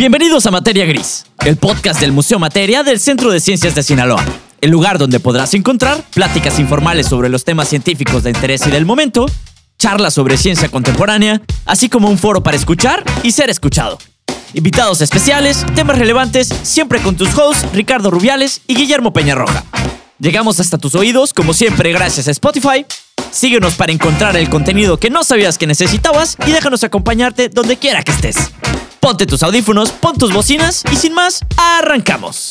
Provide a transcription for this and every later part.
Bienvenidos a Materia Gris, el podcast del Museo Materia del Centro de Ciencias de Sinaloa. El lugar donde podrás encontrar pláticas informales sobre los temas científicos de interés y del momento, charlas sobre ciencia contemporánea, así como un foro para escuchar y ser escuchado. Invitados especiales, temas relevantes, siempre con tus hosts Ricardo Rubiales y Guillermo Peñarroja. Llegamos hasta tus oídos, como siempre, gracias a Spotify. Síguenos para encontrar el contenido que no sabías que necesitabas y déjanos acompañarte donde quiera que estés. Ponte tus audífonos, pon tus bocinas y sin más, arrancamos.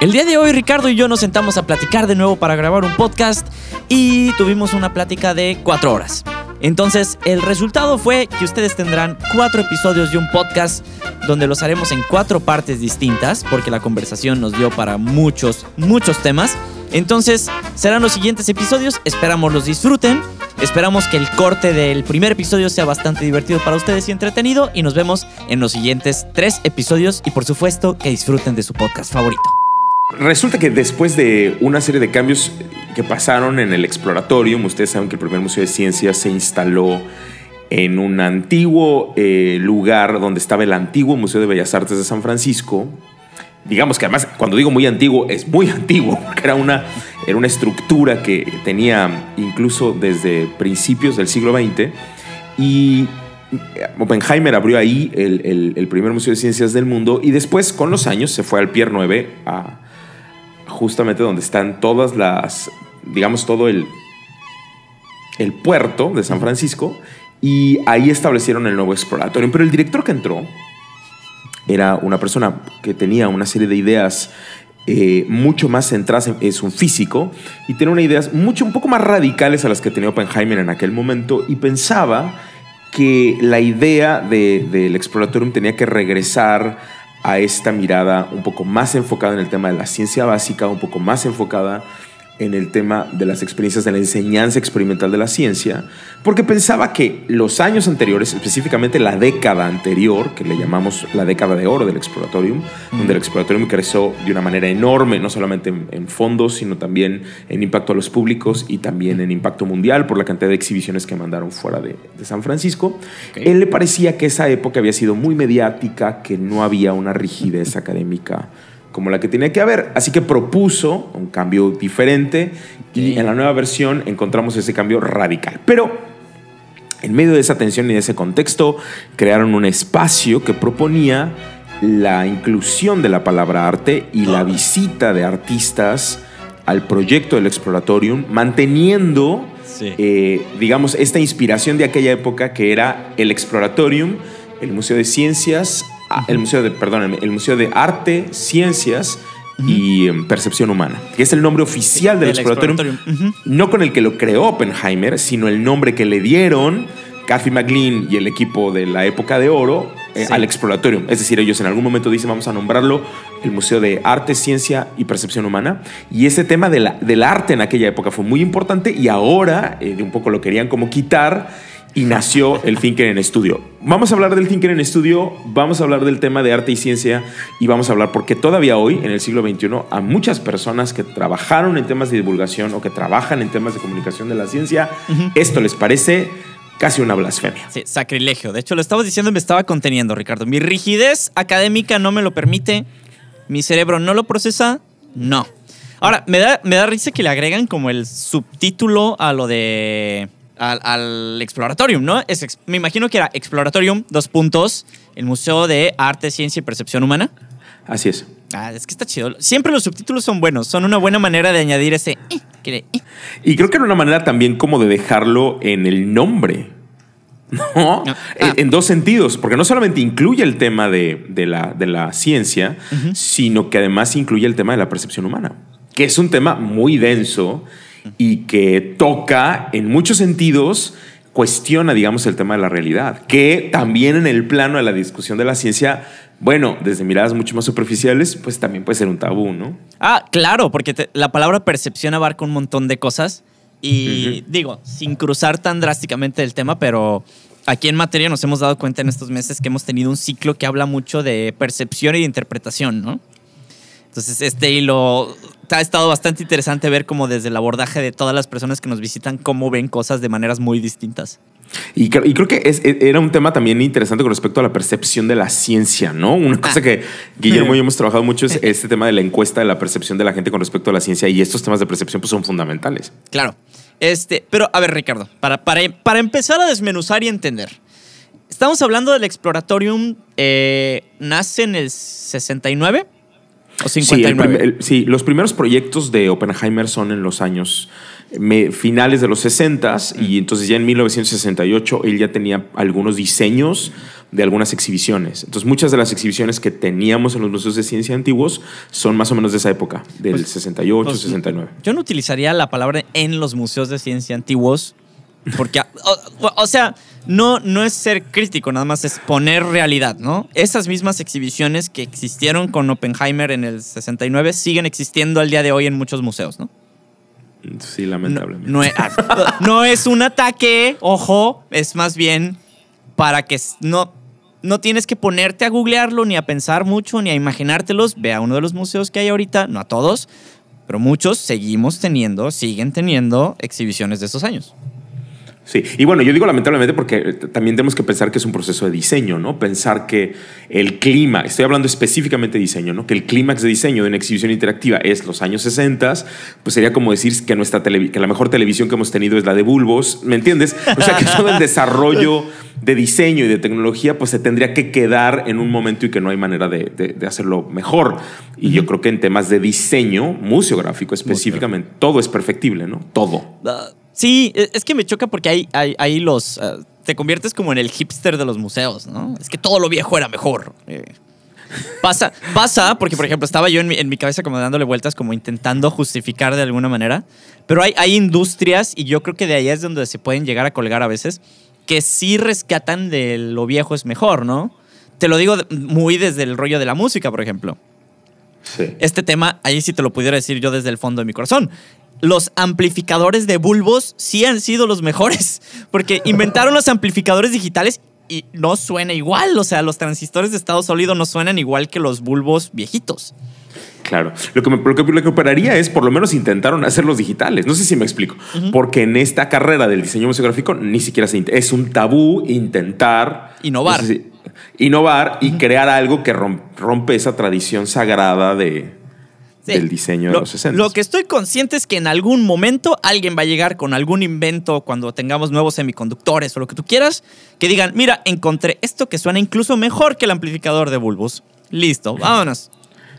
El día de hoy Ricardo y yo nos sentamos a platicar de nuevo para grabar un podcast y tuvimos una plática de cuatro horas. Entonces el resultado fue que ustedes tendrán cuatro episodios de un podcast donde los haremos en cuatro partes distintas porque la conversación nos dio para muchos, muchos temas. Entonces serán los siguientes episodios, esperamos los disfruten. Esperamos que el corte del primer episodio sea bastante divertido para ustedes y entretenido y nos vemos en los siguientes tres episodios y por supuesto que disfruten de su podcast favorito. Resulta que después de una serie de cambios que pasaron en el Exploratorium, ustedes saben que el primer Museo de Ciencias se instaló en un antiguo eh, lugar donde estaba el antiguo Museo de Bellas Artes de San Francisco, digamos que además cuando digo muy antiguo es muy antiguo porque era una, era una estructura que tenía incluso desde principios del siglo XX y Oppenheimer abrió ahí el, primer museo de ciencias del mundo y después con los años se fue al Pier 9 a justamente donde están todas las, digamos todo el, el puerto de San Francisco y ahí establecieron el nuevo exploratorio. Pero el director que entró, era una persona que tenía una serie de ideas eh, mucho más centradas, en, es un físico, y tenía unas ideas mucho, un poco más radicales a las que tenía Oppenheimer en aquel momento, y pensaba que la idea del de, exploratorium tenía que regresar a esta mirada un poco más enfocada en el tema de la ciencia básica, un poco más enfocada en el tema de las experiencias de la enseñanza experimental de la ciencia, porque pensaba que los años anteriores, específicamente la década anterior, que le llamamos la década de oro del Exploratorium, donde el Exploratorium creció de una manera enorme, no solamente en, fondos, sino también en impacto a los públicos y también en impacto mundial por la cantidad de exhibiciones que mandaron fuera de, San Francisco, él le parecía que esa época había sido muy mediática, que no había una rigidez académica como la que tenía que haber. Así que propuso un cambio diferente y en la nueva versión encontramos ese cambio radical. Pero en medio de esa tensión y de ese contexto, crearon un espacio que proponía la inclusión de la palabra arte y la visita de artistas al proyecto del Exploratorium, manteniendo, eh, digamos, esta inspiración de aquella época que era el Exploratorium, el Museo de Ciencias, Ah, el Museo de, perdón, el Museo de Arte, Ciencias y em, Percepción Humana, que es el nombre oficial del, Exploratorium, no con el que lo creó Oppenheimer, sino el nombre que le dieron Cathy McLean y el equipo de la época de oro eh, al Exploratorium. Es decir, ellos en algún momento dicen, vamos a nombrarlo el Museo de Arte, Ciencia y Percepción Humana. Y ese tema de la, del arte en aquella época fue muy importante y ahora eh, un poco lo querían como quitar y nació el Thinker en Estudio. Vamos a hablar del Thinker en Estudio, vamos a hablar del tema de arte y ciencia y vamos a hablar porque todavía hoy, en el siglo XXI, a muchas personas que trabajaron en temas de divulgación o que trabajan en temas de comunicación de la ciencia, esto les parece casi una blasfemia. Sí, sacrilegio. De hecho, lo estabas diciendo y me estaba conteniendo, Ricardo. Mi rigidez académica no me lo permite, mi cerebro no lo procesa, no. Ahora, me da, me da risa que le agregan como el subtítulo a lo de al, Exploratorium, ¿no? me imagino que era Exploratorium, dos puntos, el Museo de Arte, Ciencia y Percepción Humana. Así es. Ah, es que está chido. Siempre los subtítulos son buenos, son una buena manera de añadir ese... Eh, eh. Y creo que era una manera también como de dejarlo en el nombre. ¿No? Ah. En, dos sentidos, porque no solamente incluye el tema de, la, de la, ciencia, sino que además incluye el tema de la percepción humana, que es un tema muy denso y que toca en muchos sentidos cuestiona, digamos, el tema de la realidad, que también en el plano de la discusión de la ciencia, bueno, desde miradas mucho más superficiales, pues también puede ser un tabú, ¿no? Ah, claro, porque la palabra percepción abarca un montón de cosas y digo, sin cruzar tan drásticamente el tema, pero aquí en materia nos hemos dado cuenta en estos meses que hemos tenido un ciclo que habla mucho de percepción y de interpretación, ¿no? Entonces, este hilo ha estado bastante interesante ver cómo desde el abordaje de todas las personas que nos visitan, cómo ven cosas de maneras muy distintas. Y, creo que e, era un tema también interesante con respecto a la percepción de la ciencia, ¿no? Una cosa ah. que Guillermo y yo hemos trabajado mucho es este tema de la encuesta de la percepción de la gente con respecto a la ciencia y estos temas de percepción pues, son fundamentales. Claro. Este, pero a ver, Ricardo, para, para, para empezar a desmenuzar y entender. Estamos hablando del Exploratorium, eh, ¿nace en el 69 o 59? Sí, sí, los primeros proyectos de Oppenheimer son en los años finales de los 60 y entonces ya en 1968 él ya tenía algunos diseños de algunas exhibiciones. Entonces muchas de las exhibiciones que teníamos en los museos de ciencia antiguos son más o menos de esa época, del 68, 69. Pues, yo no utilizaría la palabra en los museos de ciencia antiguos porque, o, sea, no, no es ser crítico, nada más es poner realidad, ¿no? Esas mismas exhibiciones que existieron con Oppenheimer en el 69 siguen existiendo al día de hoy en muchos museos, ¿no? Sí, lamentablemente. No, es, un ataque, ojo, es más bien para que no, no tienes que ponerte a googlearlo, ni a pensar mucho, ni a imaginártelos. Ve a uno de los museos que hay ahorita, no a todos, pero muchos seguimos teniendo, siguen teniendo exhibiciones de esos años. Sí, y bueno, yo digo lamentablemente porque eh, también tenemos que pensar que es un proceso de diseño, ¿no? Pensar que el clima, estoy hablando específicamente de diseño, ¿no? Que el clímax de diseño de una exhibición interactiva es los años 60, pues sería como decir que, nuestra que la mejor televisión que hemos tenido es la de Bulbos, ¿me entiendes? O sea, que todo el desarrollo de diseño y de tecnología, pues se tendría que quedar en un momento y que no hay manera de, hacerlo mejor. Y yo creo que en temas de diseño, museográfico específicamente, todo es perfectible, ¿no? Todo. Ah, Sí, e, es que me choca porque ahí, ahí, los... Eh, te conviertes como en el hipster de los museos, ¿no? Es que todo lo viejo era mejor. Eh, pasa, pasa, porque por ejemplo estaba yo en mi, en mi, cabeza como dándole vueltas, como intentando justificar de alguna manera, pero hay, hay industrias y yo creo que de ahí es donde se pueden llegar a colgar a veces, que sí rescatan de lo viejo es mejor, ¿no? Te lo digo muy desde el rollo de la música, por ejemplo. Sí. Este tema, ahí sí te lo pudiera decir yo desde el fondo de mi corazón los amplificadores de bulbos sí han sido los mejores, porque inventaron los amplificadores digitales y no suena igual, o sea, los transistores de estado sólido no suenan igual que los bulbos viejitos. Claro. Lo que, me, lo, que, operaría es, por lo menos intentaron hacerlos digitales. No sé si me explico. Porque en esta carrera del diseño museográfico ni siquiera se es un tabú intentar... Innovar. innovar y crear algo que rompe esa tradición sagrada de, del diseño de los 60. Lo que estoy consciente es que en algún momento alguien va a llegar con algún invento cuando tengamos nuevos semiconductores o lo que tú quieras, que digan, mira, encontré esto que suena incluso mejor que el amplificador de bulbos. Listo, vámonos.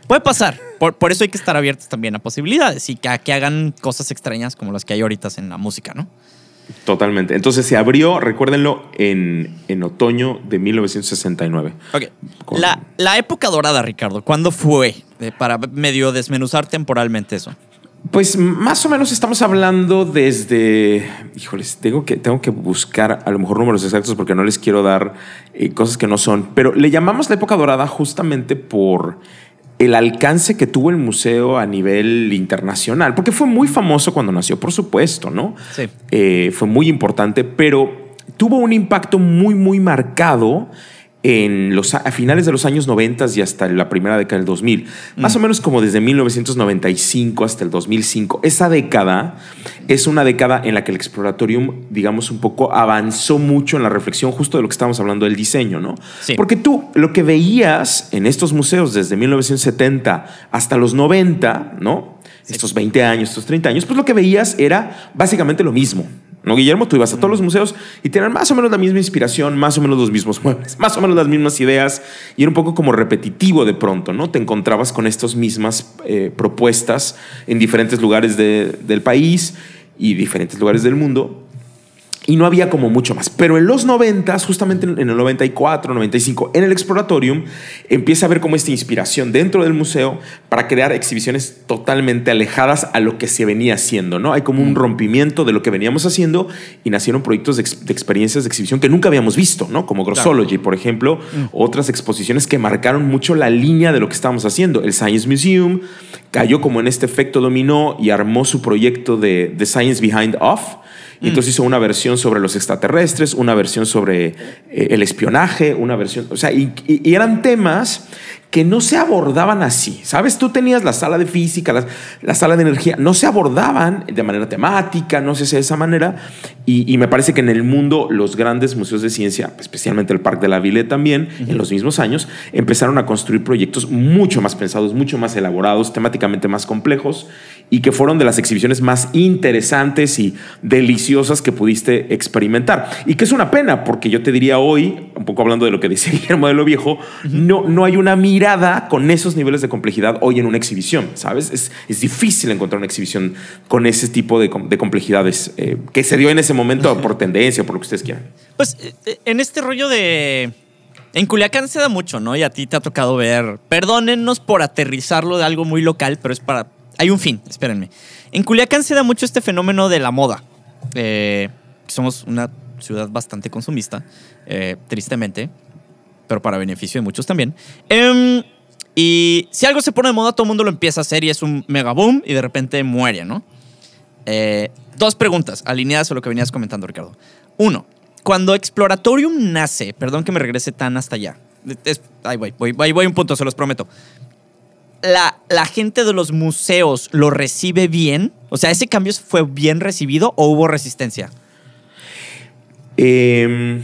Puede pasar. Por, por, eso hay que estar abiertos también a posibilidades y que, que hagan cosas extrañas como las que hay ahorita en la música, ¿no? Totalmente. Entonces se abrió, recuérdenlo, en, en otoño de 1969. Ok. La, la, época dorada, Ricardo, ¿cuándo fue? para medio desmenuzar temporalmente eso. Pues más o menos estamos hablando desde, híjoles, tengo que, tengo que buscar a lo mejor números exactos porque no les quiero dar eh, cosas que no son, pero le llamamos la época dorada justamente por el alcance que tuvo el museo a nivel internacional, porque fue muy famoso cuando nació, por supuesto, ¿no? Sí. Eh, fue muy importante, pero tuvo un impacto muy, muy marcado en los, a finales de los años 90 y hasta la primera década del 2000, más o menos como desde 1995 hasta el 2005. Esa década es una década en la que el exploratorium, digamos, un poco avanzó mucho en la reflexión justo de lo que estábamos hablando del diseño, ¿no? Porque tú lo que veías en estos museos desde 1970 hasta los 90, ¿no? Estos 20 años, estos 30 años, pues lo que veías era básicamente lo mismo. ¿No, Guillermo? Tú ibas a todos los museos y tenían más o menos la misma inspiración, más o menos los mismos muebles, más o menos las mismas ideas y era un poco como repetitivo de pronto, ¿no? Te encontrabas con estas mismas eh, propuestas en diferentes lugares del país y diferentes lugares del mundo y no había como mucho más. Pero en los 90, justamente en el 94, 95, en el Exploratorium, empieza a haber como esta inspiración dentro del museo para crear exhibiciones totalmente alejadas a lo que se venía haciendo, ¿no? Hay como un mm. rompimiento de lo que veníamos haciendo y nacieron proyectos de, experiencias de exhibición que nunca habíamos visto, ¿no? Como Grossology, por ejemplo, mm. otras exposiciones que marcaron mucho la línea de lo que estábamos haciendo. El Science Museum cayó como en este efecto dominó y armó su proyecto de The Science Behind Off, y entonces hizo una versión sobre los extraterrestres, una versión sobre eh, el espionaje, una versión, o sea, y, eran temas que no se abordaban así. ¿Sabes? Tú tenías la sala de física, la, la sala de energía, no se abordaban de manera temática, no sé si de esa manera. Y, me parece que en el mundo los grandes museos de ciencia, especialmente el Parque de la Ville también, en los mismos años, empezaron a construir proyectos mucho más pensados, mucho más elaborados, temáticamente más complejos y que fueron de las exhibiciones más interesantes y deliciosas que pudiste experimentar. Y que es una pena, porque yo te diría hoy, un poco hablando de lo que dice Guillermo de lo Viejo, no, no hay una mirada con esos niveles de complejidad hoy en una exhibición, ¿sabes? Es, es difícil encontrar una exhibición con ese tipo de, de complejidades eh, que se dio en ese momento por tendencia, por lo que ustedes quieran. Pues eh, en este rollo de... En Culiacán se da mucho, ¿no? Y a ti te ha tocado ver, perdónennos por aterrizarlo de algo muy local, pero es para hay un fin, espérenme. En Culiacán se da mucho este fenómeno de la moda. Eh, somos una ciudad bastante consumista, eh, tristemente, pero para beneficio de muchos también. Eh, y si algo se pone de moda, todo el mundo lo empieza a hacer y es un mega boom y de repente muere, ¿no? Eh, dos preguntas alineadas a lo que venías comentando, Ricardo. Uno, cuando Exploratorium nace, perdón que me regrese tan hasta allá. Ahí voy, voy, voy, voy un punto, se los prometo la, la, gente de los museos lo recibe bien? O sea, ¿ese cambio fue bien recibido o hubo resistencia? Eh,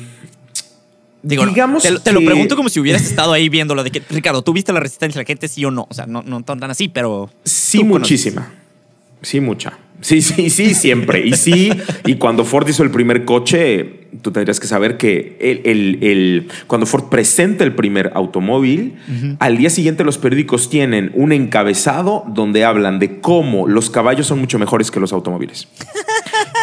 Digo, digamos no, te, te lo pregunto como si hubieras estado ahí viéndolo, de que, Ricardo, ¿tú viste la resistencia de la gente, sí o no? O sea, no, no tan, tan así, pero... Sí, muchísima. Sí, mucha. Sí, sí, sí, siempre. Y sí, y cuando Ford hizo el primer coche, tú tendrías que saber que el, el, el cuando Ford presenta el primer automóvil, uh -huh. al día siguiente los periódicos tienen un encabezado donde hablan de cómo los caballos son mucho mejores que los automóviles.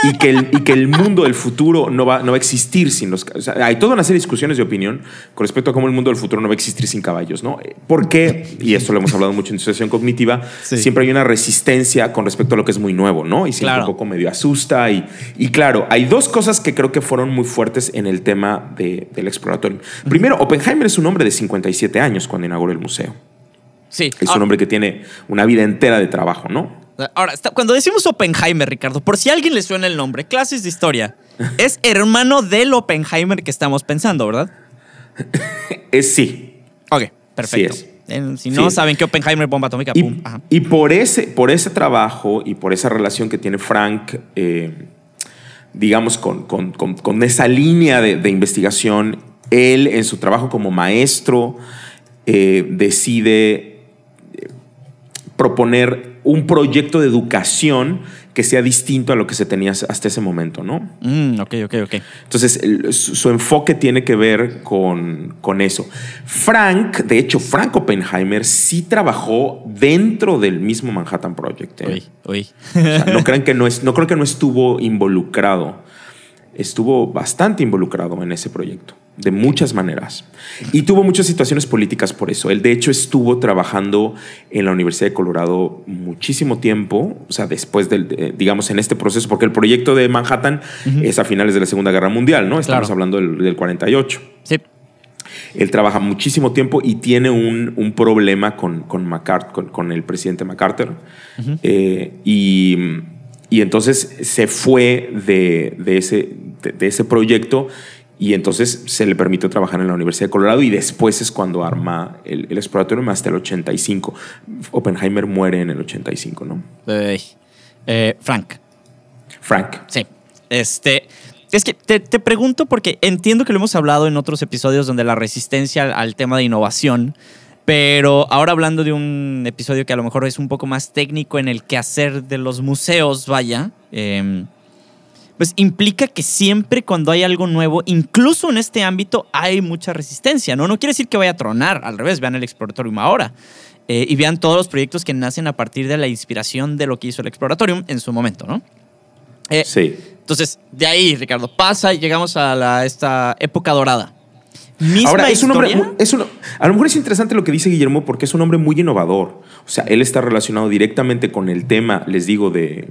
Y, que el, y que el mundo del futuro no va, no va a existir sin los o sea, Hay toda una serie de discusiones de opinión con respecto a cómo el mundo del futuro no va a existir sin caballos, ¿no? Porque, y esto lo hemos hablado mucho en disociación cognitiva, sí. siempre hay una resistencia con respecto a lo que es muy nuevo, ¿no? Y siempre claro. un poco medio asusta. Y, y claro, hay dos cosas que creo que fueron muy fuertes en el tema de, del exploratorio. Primero, Oppenheimer es un hombre de 57 años cuando inauguró el museo. Sí. Es un hombre que tiene una vida entera de trabajo, ¿no? Ahora, cuando decimos Oppenheimer, Ricardo, por si a alguien le suena el nombre, clases de historia, es hermano del Oppenheimer que estamos pensando, ¿verdad? es sí. Ok, perfecto. Sí si no sí. saben que Oppenheimer bomba atómica, y, pum. Y por ese, por ese trabajo y por esa relación que tiene Frank, eh, digamos, con, con, con, con, esa línea de, de, investigación, él en su trabajo como maestro eh, decide eh, proponer un proyecto de educación que sea distinto a lo que se tenía hasta ese momento, ¿no? Mm, ok, ok, ok. Entonces, el, su, enfoque tiene que ver con, con, eso. Frank, de hecho, Frank Oppenheimer sí trabajó dentro del mismo Manhattan Project. ¿eh? Uy, uy. O sea, no, crean que no, es, no creo que no estuvo involucrado. Estuvo bastante involucrado en ese proyecto de muchas maneras. Y tuvo muchas situaciones políticas por eso. Él, de hecho, estuvo trabajando en la Universidad de Colorado muchísimo tiempo, o sea, después del, eh, digamos, en este proceso, porque el proyecto de Manhattan uh -huh. es a finales de la Segunda Guerra Mundial, ¿no? Estamos claro. hablando del, del, 48. Sí. Él trabaja muchísimo tiempo y tiene un, un problema con, con, con, con, el presidente MacArthur. Uh -huh. eh, y, y, entonces se fue de, de ese, de, de ese proyecto y entonces se le permitió trabajar en la Universidad de Colorado y después es cuando arma el, el exploratorio hasta el 85. Oppenheimer muere en el 85, ¿no? Eh, eh, Frank. Frank. Sí. Este, es que te, te, pregunto porque entiendo que lo hemos hablado en otros episodios donde la resistencia al, al, tema de innovación, pero ahora hablando de un episodio que a lo mejor es un poco más técnico en el quehacer de los museos, vaya. Eh, pues implica que siempre cuando hay algo nuevo, incluso en este ámbito, hay mucha resistencia, ¿no? No quiere decir que vaya a tronar, al revés, vean el Exploratorium ahora eh, y vean todos los proyectos que nacen a partir de la inspiración de lo que hizo el Exploratorium en su momento, ¿no? Eh, sí. Entonces, de ahí, Ricardo, pasa y llegamos a la, esta época dorada. ¿Misma Ahora, es un hombre, es un, a lo mejor es interesante lo que dice Guillermo porque es un hombre muy innovador. O sea, él está relacionado directamente con el tema, les digo, de,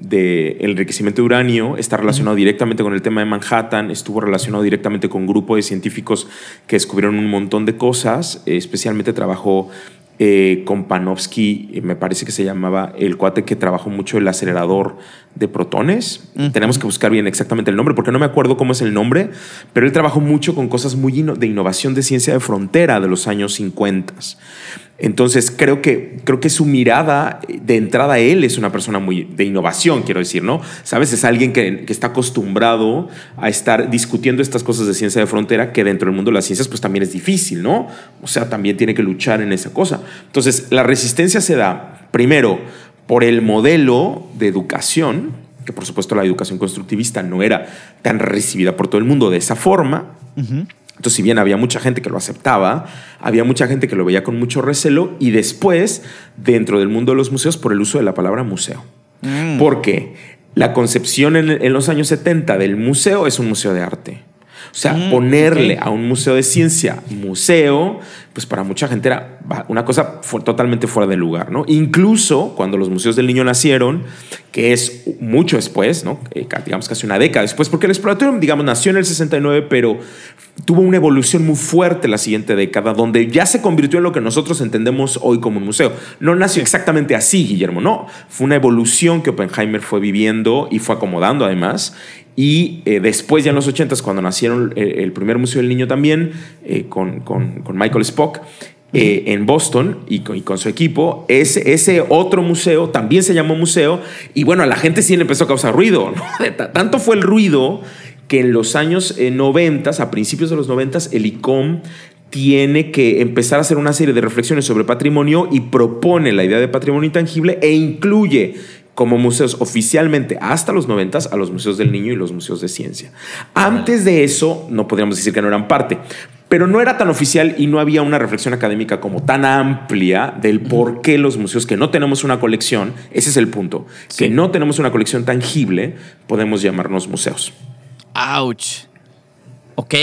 del enriquecimiento de uranio, está relacionado uh -huh. directamente con el tema de Manhattan, estuvo relacionado directamente con un grupo de científicos que descubrieron un montón de cosas, especialmente trabajó eh, con Panofsky, eh, me parece que se llamaba el cuate que trabajó mucho el acelerador de protones. Tenemos que buscar bien exactamente el nombre porque no me acuerdo cómo es el nombre, pero él trabajó mucho con cosas muy de innovación de ciencia de frontera de los años 50. Entonces creo que, creo que su mirada de entrada él es una persona muy de innovación, quiero decir, ¿no? Sabes, es alguien que, que, está acostumbrado a estar discutiendo estas cosas de ciencia de frontera que dentro del mundo de las ciencias pues también es difícil, ¿no? O sea, también tiene que luchar en esa cosa. Entonces, la resistencia se da primero por el modelo de educación, que por supuesto la educación constructivista no era tan recibida por todo el mundo de esa forma. Entonces, si bien había mucha gente que lo aceptaba, había mucha gente que lo veía con mucho recelo y después, dentro del mundo de los museos, por el uso de la palabra museo. Mm. Porque la concepción en, los años 70 del museo es un museo de arte. O sea, mm, ponerle a un museo de ciencia museo, pues para mucha gente era una cosa totalmente fuera de lugar, ¿no? Incluso cuando los museos del niño nacieron, que es mucho después, ¿no? Eh, digamos casi una década después, porque el exploratorium, digamos, nació en el 69, pero tuvo una evolución muy fuerte la siguiente década, donde ya se convirtió en lo que nosotros entendemos hoy como un museo. No nació exactamente así, Guillermo, no. Fue una evolución que Oppenheimer fue viviendo y fue acomodando además. Y eh, después, ya en los 80, cuando nacieron eh, el, primer Museo del Niño también, con, con, Michael Spock, en Boston y con, su equipo, ese, ese otro museo también se llamó museo. Y bueno, a la gente sí le empezó a causar ruido. Tanto fue el ruido que en los años 90, a principios de los 90, el ICOM tiene que empezar a hacer una serie de reflexiones sobre patrimonio y propone la idea de patrimonio intangible e incluye como museos oficialmente hasta los 90 a los museos del niño y los museos de ciencia. Antes de eso, no podríamos decir que no eran parte, pero no era tan oficial y no había una reflexión académica como tan amplia del por qué los museos que no tenemos una colección, ese es el punto, que no tenemos una colección tangible, podemos llamarnos museos. Ouch. Ok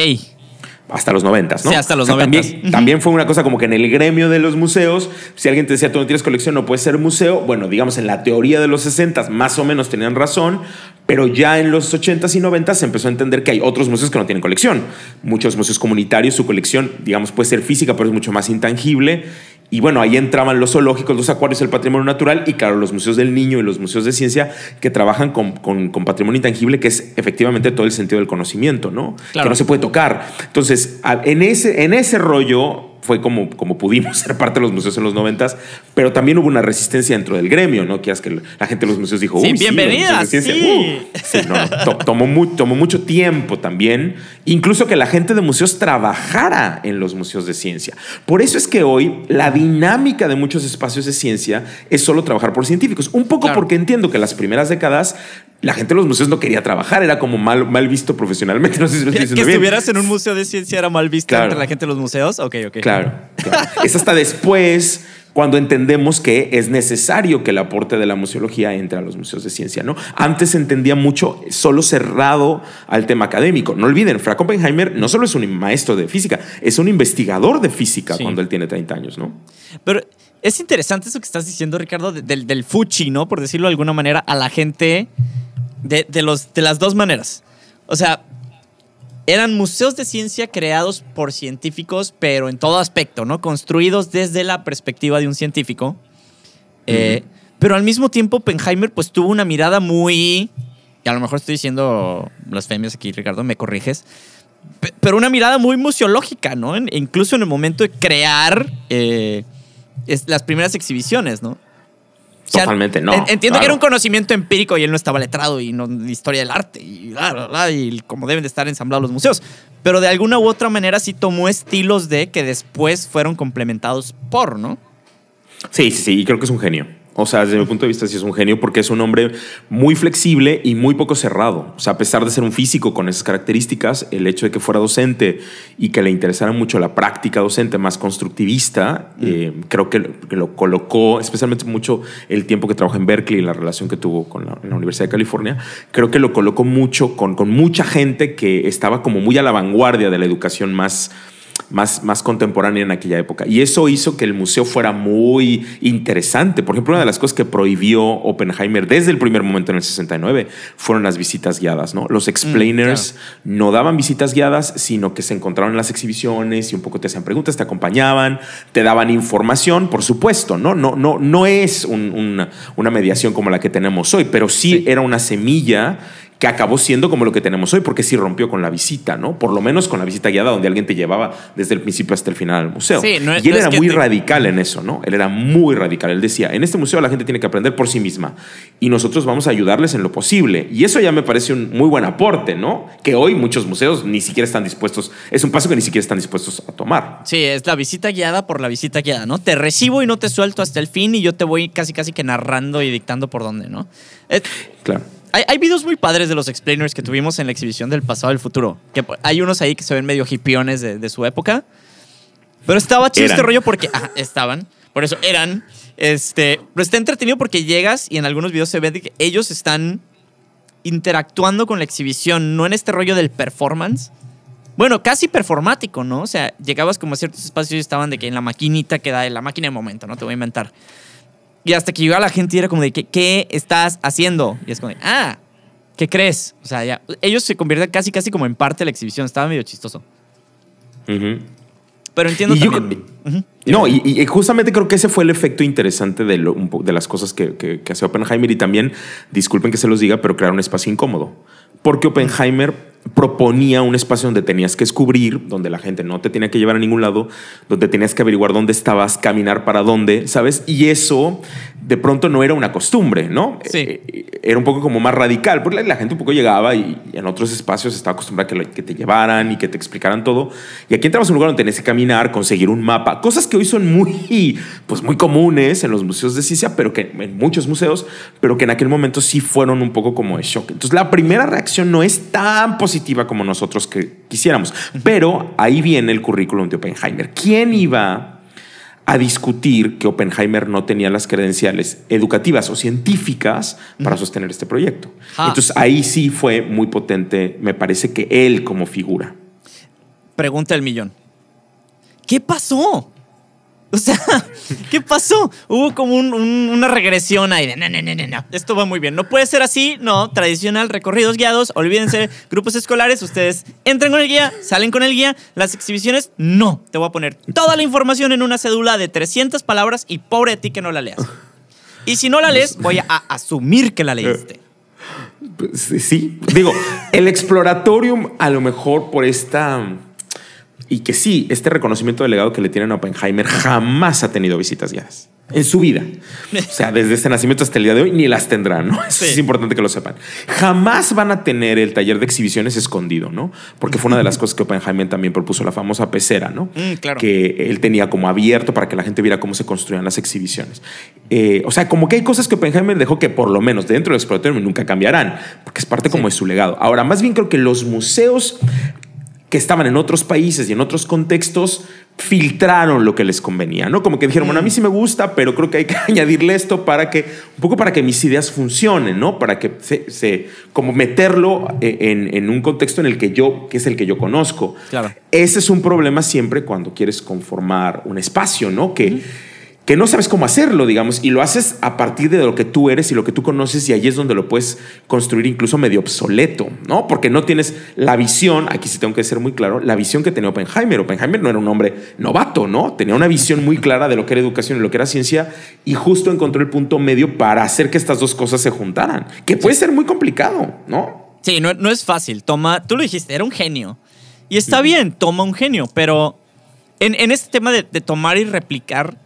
hasta los noventas, ¿no? Sí, hasta los noventas. También, fue una cosa como que en el gremio de los museos, si alguien te decía, tú no tienes colección, no puedes ser museo, bueno, digamos, en la teoría de los sesentas más o menos tenían razón, pero ya en los ochentas y noventas se empezó a entender que hay otros museos que no tienen colección. Muchos museos comunitarios, su colección, digamos, puede ser física, pero es mucho más intangible y bueno, ahí entraban los zoológicos, los acuarios, el patrimonio natural y claro, los museos del niño y los museos de ciencia que trabajan con, con, patrimonio intangible, que es efectivamente todo el sentido del conocimiento, ¿no? Que no se puede tocar. Entonces, en ese, en ese rollo fue como, como pudimos ser parte de los museos en los noventas, pero también hubo una resistencia dentro del gremio, ¿no? Que es que la gente de los museos dijo, sí, bienvenida, sí. Uh". tomó, mucho tiempo también, incluso que la gente de museos trabajara en los museos de ciencia. Por eso es que hoy la dinámica de muchos espacios de ciencia es solo trabajar por científicos, un poco porque entiendo que las primeras décadas la gente de los museos no quería trabajar, era como mal, mal visto profesionalmente. No sé si lo estoy Que estuvieras en un museo de ciencia era mal visto entre la gente de los museos. Ok, ok. Claro. es hasta después cuando entendemos que es necesario que el aporte de la museología entre a los museos de ciencia, ¿no? Antes se entendía mucho solo cerrado al tema académico. No olviden, Frank Oppenheimer no solo es un maestro de física, es un investigador de física cuando él tiene 30 años, ¿no? Pero es interesante eso que estás diciendo, Ricardo, del, del fuchi, ¿no? Por decirlo de alguna manera, a la gente de, los, de las dos maneras. O sea, eran museos de ciencia creados por científicos, pero en todo aspecto, ¿no? Construidos desde la perspectiva de un científico. Eh, pero al mismo tiempo, Oppenheimer pues tuvo una mirada muy... Y a lo mejor estoy diciendo blasfemias aquí, Ricardo, me corriges. Pero una mirada muy museológica, ¿no? incluso en el momento de crear eh, las primeras exhibiciones, ¿no? Totalmente, no. entiendo que era un conocimiento empírico y él no estaba letrado y no historia del arte y, bla, y como deben de estar ensamblados los museos. Pero de alguna u otra manera sí tomó estilos de que después fueron complementados por, ¿no? Sí, sí, sí, y creo que es un genio. O sea, desde mi punto de vista sí es un genio porque es un hombre muy flexible y muy poco cerrado. O sea, a pesar de ser un físico con esas características, el hecho de que fuera docente y que le interesara mucho la práctica docente más constructivista, mm. eh, creo que, lo colocó, especialmente mucho el tiempo que trabajó en Berkeley y la relación que tuvo con la, Universidad de California, creo que lo colocó mucho con, con mucha gente que estaba como muy a la vanguardia de la educación más más, más contemporánea en aquella época. Y eso hizo que el museo fuera muy interesante. Por ejemplo, una de las cosas que prohibió Oppenheimer desde el primer momento en el 69 fueron las visitas guiadas, ¿no? Los explainers mm, no daban visitas guiadas, sino que se encontraron en las exhibiciones y un poco te hacían preguntas, te acompañaban, te daban información, por supuesto, ¿no? No, no, no es una, mediación como la que tenemos hoy, pero sí. era una semilla que acabó siendo como lo que tenemos hoy, porque sí rompió con la visita, ¿no? Por lo menos con la visita guiada, donde alguien te llevaba desde el principio hasta el final al museo. y él era muy radical en eso, ¿no? Él era muy radical. Él decía, en este museo la gente tiene que aprender por sí misma y nosotros vamos a ayudarles en lo posible. Y eso ya me parece un muy buen aporte, ¿no? Que hoy muchos museos ni siquiera están dispuestos, es un paso que ni siquiera están dispuestos a tomar. Sí, es la visita guiada por la visita guiada, ¿no? Te recibo y no te suelto hasta el fin y yo te voy casi casi que narrando y dictando por dónde, ¿no? claro. Hay, videos muy padres de los explainers que tuvimos en la exhibición del pasado del futuro. Que hay unos ahí que se ven medio hipiones de, su época. Pero estaba chido este rollo porque. Ah, estaban. Por eso eran. Este. Pero está entretenido porque llegas y en algunos videos se ve que ellos están interactuando con la exhibición, no en este rollo del performance. Bueno, casi performático, ¿no? O sea, llegabas como a ciertos espacios y estaban de que en la maquinita queda en la máquina de momento, ¿no? Te voy a inventar. Y hasta que llegaba la gente y era como de, ¿qué, qué estás haciendo? Y es como de, ah, ¿qué crees? O sea, ya, ellos se convierten casi, casi como en parte de la exhibición. Estaba medio chistoso. Pero entiendo también. No, y, justamente creo que ese fue el efecto interesante de, de las cosas que, que, que hace Oppenheimer y también, disculpen que se los diga, pero crear un espacio incómodo. Porque Oppenheimer proponía un espacio donde tenías que descubrir, donde la gente no te tenía que llevar a ningún lado, donde tenías que averiguar dónde estabas, caminar para dónde, ¿sabes? Y eso de pronto no era una costumbre, ¿no? Sí. Eh, era un poco como más radical, porque la, gente un poco llegaba y, en otros espacios estaba acostumbrada a que, que, te llevaran y que te explicaran todo. Y aquí entrabas a un lugar donde tenías que caminar, conseguir un mapa, cosas que hoy son muy, pues muy comunes en los museos de ciencia, pero que en muchos museos, pero que en aquel momento sí fueron un poco como de shock. Entonces la primera reacción no es tan positiva como nosotros que quisiéramos, pero ahí viene el currículum de Oppenheimer. ¿Quién iba a discutir que Oppenheimer no tenía las credenciales educativas o científicas para sostener este proyecto. Entonces ahí sí fue muy potente, me parece que él como figura. Pregunta el millón. ¿Qué pasó? O sea, ¿qué pasó? Hubo como una regresión ahí de no, no, no, no, esto va muy bien. No puede ser así, no, tradicional, recorridos guiados, olvídense, grupos escolares, ustedes entran con el guía, salen con el guía, las exhibiciones, no. Te voy a poner toda la información en una cédula de 300 palabras y pobre de ti que no la leas. Y si no la lees, voy a asumir que la leíste. Pues, sí, digo, el exploratorium a lo mejor por esta y que sí, este reconocimiento del legado que le tienen a Oppenheimer jamás ha tenido visitas guiadas en su vida. O sea, desde este nacimiento hasta el día de hoy, ni las tendrán, ¿no? es importante que lo sepan. Jamás van a tener el taller de exhibiciones escondido, ¿no? Porque fue una de las cosas que Oppenheimer también propuso, la famosa pecera, ¿no? Mm, claro. Que él tenía como abierto para que la gente viera cómo se construían las exhibiciones. Eh, o sea, como que hay cosas que Oppenheimer dejó que por lo menos dentro del exploratorio nunca cambiarán, porque es parte como de su legado. Ahora, más bien creo que los museos que estaban en otros países y en otros contextos filtraron lo que les convenía, ¿no? Como que dijeron, bueno, a mí sí me gusta, pero creo que hay que añadirle esto para que, un poco para que mis ideas funcionen, ¿no? Para que se, como meterlo en, en, un contexto en el que yo, que es el que yo conozco. Claro. Ese es un problema siempre cuando quieres conformar un espacio, ¿no? Que que no sabes cómo hacerlo, digamos, y lo haces a partir de lo que tú eres y lo que tú conoces y ahí es donde lo puedes construir incluso medio obsoleto, ¿no? Porque no tienes la visión, aquí sí tengo que ser muy claro, la visión que tenía Oppenheimer. Oppenheimer no era un hombre novato, ¿no? Tenía una visión muy clara de lo que era educación y lo que era ciencia y justo encontró el punto medio para hacer que estas dos cosas se juntaran, que puede ser muy complicado, ¿no? Sí, no, no es fácil. Toma, tú lo dijiste, era un genio. Y está bien, toma un genio, pero en, en este tema de, de tomar y replicar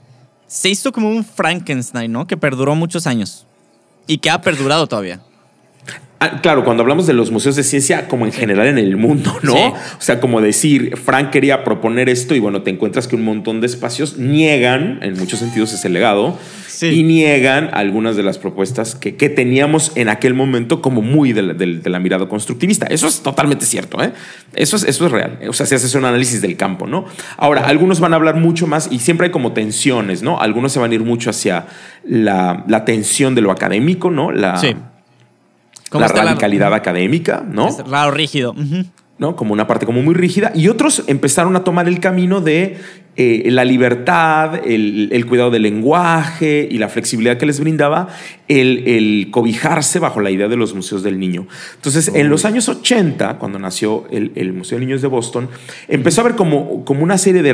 se hizo como un Frankenstein, ¿no? Que perduró muchos años y que ha perdurado todavía. Ah, claro, cuando hablamos de los museos de ciencia, como en general en el mundo, ¿no? O sea, como decir, Frank quería proponer esto y bueno, te encuentras que un montón de espacios niegan, en muchos sentidos, ese legado y niegan algunas de las propuestas que, que, teníamos en aquel momento como muy de la, mirada constructivista. Eso es totalmente cierto, ¿eh? Eso es, eso es real. O sea, se hace un análisis del campo, ¿no? Ahora, algunos van a hablar mucho más y siempre hay como tensiones, ¿no? Algunos se van a ir mucho hacia la, la tensión de lo académico, ¿no? La, sí. La radicalidad académica, ¿no? Es raro, rígido. ¿no? Como una parte como muy rígida, y otros empezaron a tomar el camino de eh, la libertad, el, cuidado del lenguaje y la flexibilidad que les brindaba el, cobijarse bajo la idea de los museos del niño. Entonces, en los años 80, cuando nació el, Museo de Niños de Boston, empezó a haber como, como una serie de,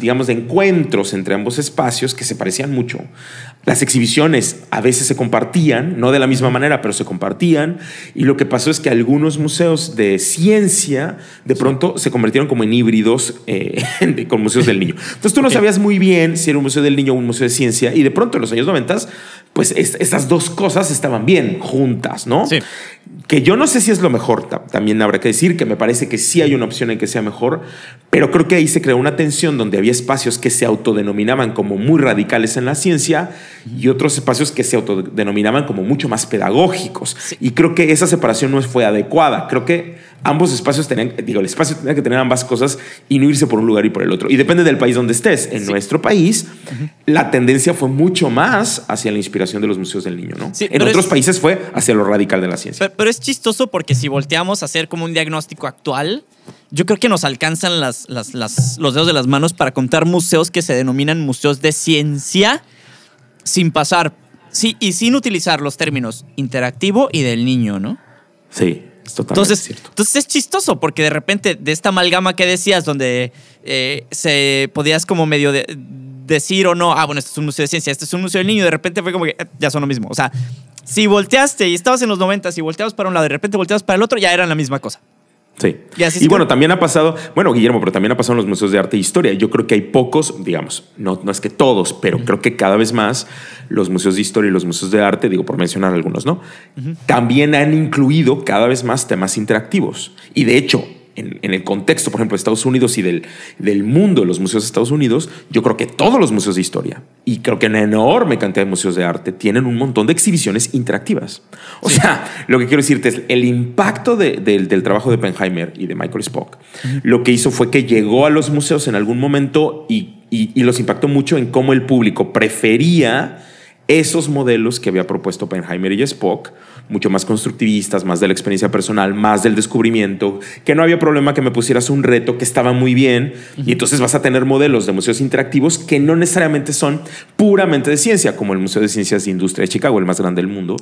digamos, de encuentros entre ambos espacios que se parecían mucho. Las exhibiciones a veces se compartían, no de la misma manera, pero se compartían. Y lo que pasó es que algunos museos de ciencia de pronto se convirtieron como en híbridos eh, con museos del niño. Entonces tú no sabías muy bien si era un museo del niño o un museo de ciencia. Y de pronto en los años 90, pues estas dos cosas estaban bien juntas, ¿no? Sí. Que yo no sé si es lo mejor, también habrá que decir que me parece que sí hay una opción en que sea mejor, pero creo que ahí se creó una tensión donde había espacios que se autodenominaban como muy radicales en la ciencia y otros espacios que se autodenominaban como mucho más pedagógicos. Y creo que esa separación no fue adecuada. Creo que ambos espacios tenían, digo, el espacio tenía que tener ambas cosas y no irse por un lugar y por el otro. Y depende del país donde estés. En nuestro país, la tendencia fue mucho más hacia la inspiración de los museos del niño, ¿no? en otros países fue hacia lo radical de la ciencia. Pero, es chistoso porque si volteamos a hacer como un diagnóstico actual, yo creo que nos alcanzan las, los dedos de las manos para contar museos que se denominan museos de ciencia sin pasar, sí, y sin utilizar los términos interactivo y del niño, ¿no? Sí entonces, entonces es chistoso porque de repente de esta amalgama que decías donde eh, se podías como medio decir o no, ah, bueno, esto es un museo de ciencia, esto es un museo del niño, de repente fue como que eh, ya son lo mismo. O sea, si volteaste y estabas en los 90 y volteabas para un lado, de repente volteabas para el otro, ya eran la misma cosa. Sí. Y, bueno, también ha pasado, bueno, Guillermo, pero también ha pasado en los museos de arte e historia. Yo creo que hay pocos, digamos, no, no es que todos, pero creo que cada vez más los museos de historia y los museos de arte, digo por mencionar algunos, ¿no? También han incluido cada vez más temas interactivos. Y de hecho, en, el contexto, por ejemplo, de Estados Unidos y del, del mundo de los museos de Estados Unidos, yo creo que todos los museos de historia y creo que una enorme cantidad de museos de arte tienen un montón de exhibiciones interactivas. O sea, lo que quiero decirte es el impacto del trabajo de Oppenheimer y de Michael Spock. Lo que hizo fue que llegó a los museos en algún momento y, y los impactó mucho en cómo el público prefería esos modelos que había propuesto Oppenheimer y Spock, mucho más constructivistas, más de la experiencia personal, más del descubrimiento, que no había problema que me pusieras un reto que estaba muy bien, y entonces vas a tener modelos de museos interactivos que no necesariamente son puramente de ciencia, como el Museo de Ciencias de Industria de Chicago, el más grande del mundo,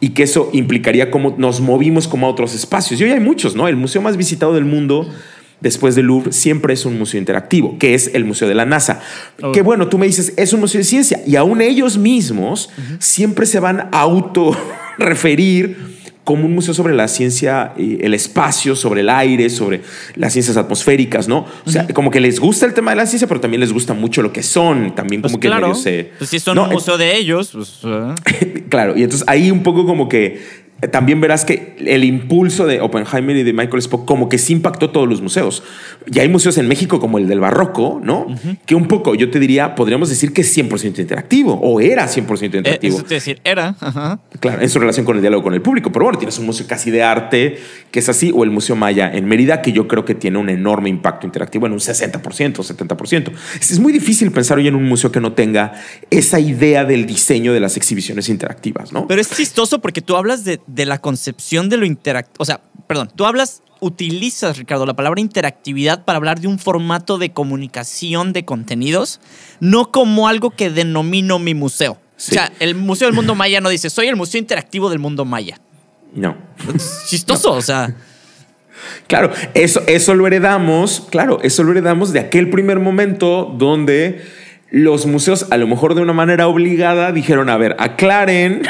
y que eso implicaría cómo nos movimos como a otros espacios. Y hoy hay muchos, ¿no? El museo más visitado del mundo después del Louvre siempre es un museo interactivo, que es el Museo de la NASA. Que bueno, tú me dices, es un museo de ciencia y aún ellos mismos siempre se van auto referir como un museo sobre la ciencia, el espacio, sobre el aire, sobre las ciencias atmosféricas, ¿no? O sea, como que les gusta el tema de la ciencia, pero también les gusta mucho lo que son, también pues como que claro. Pues si son un museo de ellos, pues, ¿eh? claro, y entonces ahí un poco como que también verás que el impulso de Oppenheimer y de Michael Spock como que sí impactó todos los museos. Y hay museos en México como el del Barroco, ¿no? Que un poco, yo te diría, podríamos decir que es 100% interactivo o era 100% eh, interactivo. es decir, era. Claro, en su relación con el diálogo con el público. Pero bueno, tienes un museo casi de arte que es así, o el Museo Maya en Mérida, que yo creo que tiene un enorme impacto interactivo en un 60%, 70%. Es muy difícil pensar hoy en un museo que no tenga esa idea del diseño de las exhibiciones interactivas, ¿no? Pero es chistoso porque tú hablas de de la concepción de lo interactivo. O sea, perdón, tú hablas, utilizas, Ricardo, la palabra interactividad para hablar de un formato de comunicación de contenidos, no como algo que denomino mi museo. O sea, el Museo del Mundo Maya no dice, soy el museo interactivo del mundo maya. No. chistoso, o sea. Claro, eso, eso lo heredamos, claro, eso lo heredamos de aquel primer momento donde los museos, a lo mejor de una manera obligada, dijeron, a ver, aclaren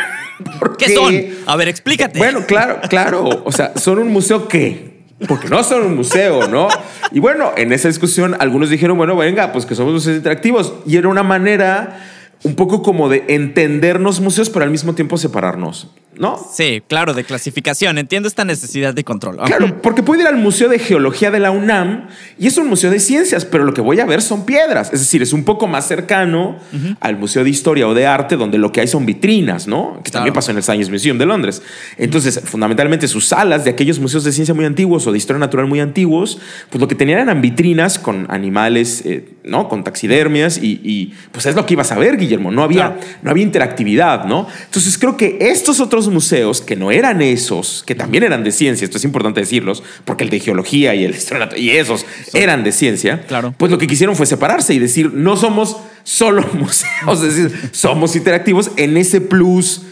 ¿Qué son? A ver, explícate. Bueno, claro, claro. O sea, ¿son un museo qué? Porque no son un museo, ¿no? Y bueno, en esa discusión algunos dijeron, bueno, venga, pues que somos museos interactivos. Y era una manera un poco como de entendernos museos, pero al mismo tiempo separarnos. ¿No? Sí, claro, de clasificación. Entiendo esta necesidad de control. Claro, porque puedo ir al Museo de Geología de la UNAM y es un museo de ciencias, pero lo que voy a ver son piedras. Es decir, es un poco más cercano al Museo de Historia o de Arte, donde lo que hay son vitrinas, ¿no? Que también pasó en el Science Museum de Londres. Entonces, fundamentalmente, sus salas de aquellos museos de ciencia muy antiguos o de historia natural muy antiguos, pues lo que tenían eran vitrinas con animales, eh, ¿no? Con taxidermias y, pues es lo que ibas a ver, Guillermo. No había, no había interactividad, ¿no? Entonces, creo que estos otros otros museos que no eran esos, que también eran de ciencia, esto es importante decirlos, porque el de geología y el y esos eran de ciencia, Claro. pues lo que quisieron fue separarse y decir, no somos solo museos, es decir, somos interactivos en ese plus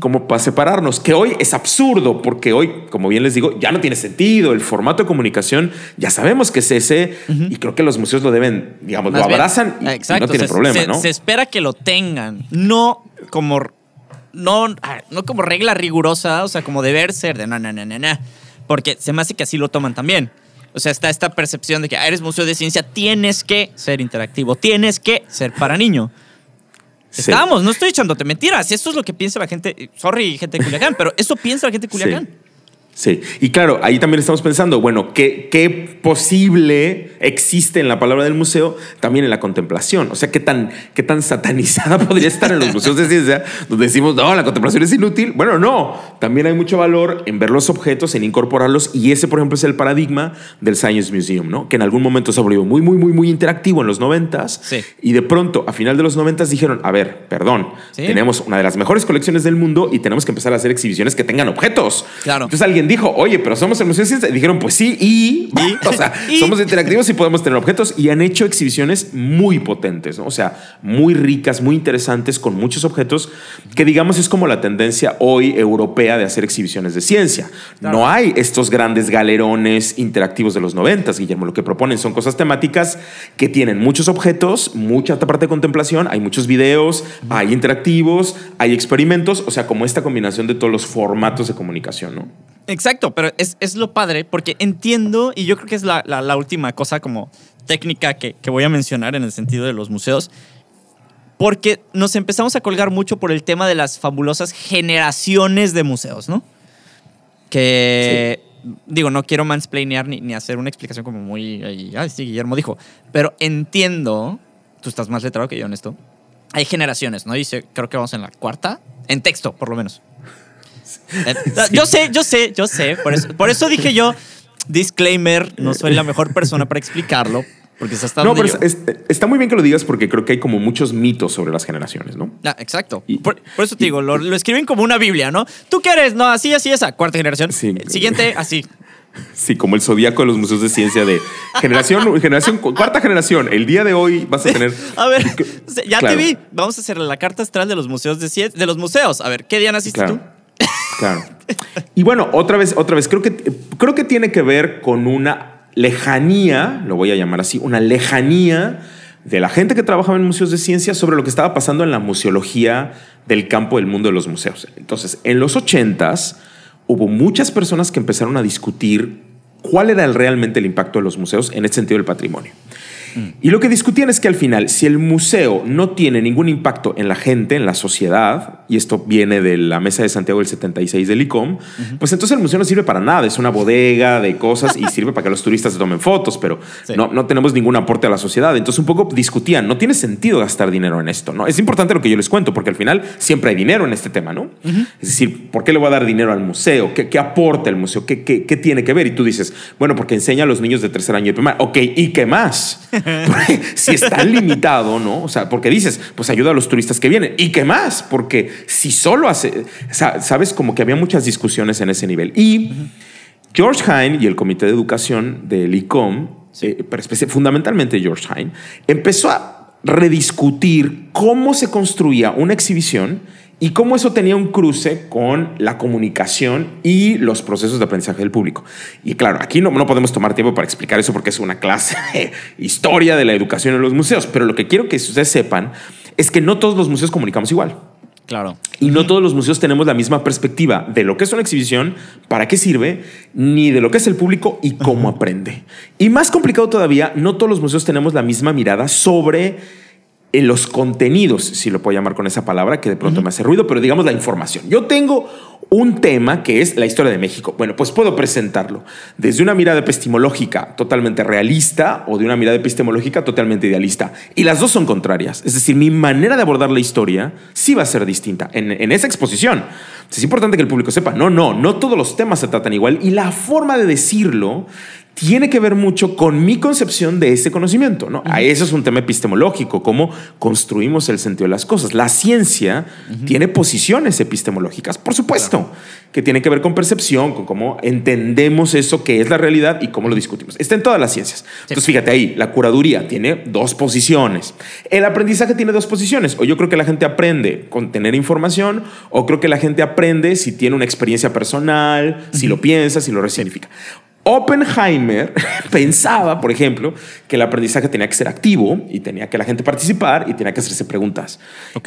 como para separarnos, que hoy es absurdo, porque hoy, como bien les digo, ya no tiene sentido, el formato de comunicación, ya sabemos que es ese, y creo que los museos lo deben, digamos, Más lo abrazan y- y, exacto, no tienen se- problema, se, ¿no? se espera que lo tengan, no como no, ah, no como regla rigurosa, o sea, como deber ser de no, no, no, no, no. Porque se me hace que así lo toman también. O sea, está esta percepción de que ah, eres museo de ciencia, tienes que ser interactivo, tienes que ser para niño. Sí. Estamos, no estoy echándote mentiras. Eso es lo que piensa la gente. Sorry, gente de Culiacán, pero eso piensa la gente de Culiacán. Sí, y claro, ahí también estamos pensando, bueno, ¿qué, qué posible existe en la palabra del museo también en la contemplación? O sea, ¿qué tan, qué tan satanizada podría estar en los museos de ciencia donde decimos, no, la contemplación es inútil? Bueno, no, también hay mucho valor en ver los objetos, en incorporarlos, y ese, por ejemplo, es el paradigma del Science Museum, ¿no? Que en algún momento se volvió muy, muy, muy, muy interactivo en los noventas, Sí. y de pronto, a final de los noventas, dijeron, a ver, perdón, Sí. tenemos una de las mejores colecciones del mundo y tenemos que empezar a hacer exhibiciones que tengan objetos. Claro. Entonces alguien dijo, oye, pero somos el Museo de Ciencia. Y dijeron, pues sí, y, o sea, Y- somos interactivos y podemos tener objetos. Y han hecho exhibiciones muy potentes, ¿no? O sea, muy ricas, muy interesantes, con muchos objetos, que digamos es como la tendencia hoy europea de hacer exhibiciones de ciencia. Claro. No hay estos grandes galerones interactivos de los noventas, Guillermo. Lo que proponen son cosas temáticas que tienen muchos objetos, mucha parte de contemplación, hay muchos videos, hay interactivos, hay experimentos, o sea, como esta combinación de todos los formatos de comunicación, ¿no? Exacto, pero es, es lo padre porque entiendo, y yo creo que es la, la- la última cosa como técnica que, que voy a mencionar en el sentido de los museos, porque nos empezamos a colgar mucho por el tema de las fabulosas generaciones de museos, ¿no? Que, digo, no quiero mansplainear ni, ni hacer una explicación como muy, ay, sí, Guillermo dijo, pero entiendo, tú estás más letrado que yo en esto, hay generaciones, ¿no? Y creo que vamos en la cuarta, en texto, por lo menos. Yo sé, yo sé, yo sé. Por eso, por eso dije yo, disclaimer, no soy la mejor persona para explicarlo, porque es hasta No, pero es- está muy bien que lo digas porque creo que hay como muchos mitos sobre las generaciones, ¿no? Ah, exacto. Y- por, por eso te digo, lo, lo escriben como una Biblia, ¿no? ¿Tú qué eres? No, así, así, esa. Cuarta generación. Sí. Eh, Siguiente, así. Sí, como el zodiaco de los museos de ciencia de generación, generación, cuarta generación. El día de hoy vas a tener. A ver, ya Claro. te vi. Vamos a hacer la carta astral de los museos de ciencia, de los museos. A ver, ¿qué día naciste Claro. tú? Claro. Y bueno, otra vez, otra vez, creo que, creo que tiene que ver con una lejanía, lo voy a llamar así, una lejanía de la gente que trabajaba en museos de ciencia sobre lo que estaba pasando en la museología del campo del mundo de los museos. Entonces, en los ochentas hubo muchas personas que empezaron a discutir cuál era el- realmente el impacto de los museos en este sentido del patrimonio. Y lo que discutían es que al final, si el museo no tiene ningún impacto en la gente, en la sociedad, y esto viene de la Mesa de Santiago del 76 del ICOM, pues entonces el museo no sirve para nada. Es una bodega de cosas y sirve para que los turistas se tomen fotos, pero Sí. no, no tenemos ningún aporte a la sociedad. Entonces un poco discutían, no tiene sentido gastar dinero en esto, ¿no? Es importante lo que yo les cuento, porque al final siempre hay dinero en este tema, ¿no? Es decir, ¿por qué le voy a dar dinero al museo? ¿Qué, qué aporta el museo? ¿Qué, qué, qué tiene que ver? Y tú dices, bueno, porque enseña a los niños de tercer año de primaria. Ok, ¿y qué más? Si es tan limitado, ¿no? O sea, porque dices, pues ayuda a los turistas que vienen. ¿Y qué más? Porque si solo hace, sa- sabes, como que había muchas discusiones en ese nivel. Y George Hine y el Comité de Educación del ICOM, eh, fundamentalmente George Hine, empezó a rediscutir cómo se construía una exhibición y cómo eso tenía un cruce con la comunicación y los procesos de aprendizaje del público. Y claro, aquí no, no podemos tomar tiempo para explicar eso porque es una clase de historia de la educación en los museos, pero lo que quiero que ustedes sepan es que no todos los museos comunicamos igual. Claro. Y no todos los museos tenemos la misma perspectiva de lo que es una exhibición, para qué sirve, ni de lo que es el público y cómo aprende. Y más complicado todavía, no todos los museos tenemos la misma mirada sobre eh, los contenidos, si lo puedo llamar con esa palabra, que de pronto me hace ruido, pero digamos la información. Yo tengo un tema que es la historia de México. Bueno, pues puedo presentarlo desde una mirada epistemológica totalmente realista o de una mirada epistemológica totalmente idealista. Y las dos son contrarias. Es decir, mi manera de abordar la historia sí va a ser distinta en, en esa exposición. Es importante que el público sepa, no, no, no todos los temas se tratan igual y la forma de decirlo tiene que ver mucho con mi concepción de ese conocimiento, ¿no? A Eso es un tema epistemológico, cómo construimos el sentido de las cosas. La ciencia tiene posiciones epistemológicas, por supuesto, que tiene que ver con percepción, con cómo entendemos eso que es la realidad y cómo lo discutimos. Está en todas las ciencias. Entonces, fíjate ahí, la curaduría tiene dos posiciones. El aprendizaje tiene dos posiciones. O yo creo que la gente aprende con tener información, o creo que la gente aprende si tiene una experiencia personal, si lo piensa, si lo resignifica. Oppenheimer pensaba, por ejemplo, que el aprendizaje tenía que ser activo y tenía que la gente participar y tenía que hacerse preguntas.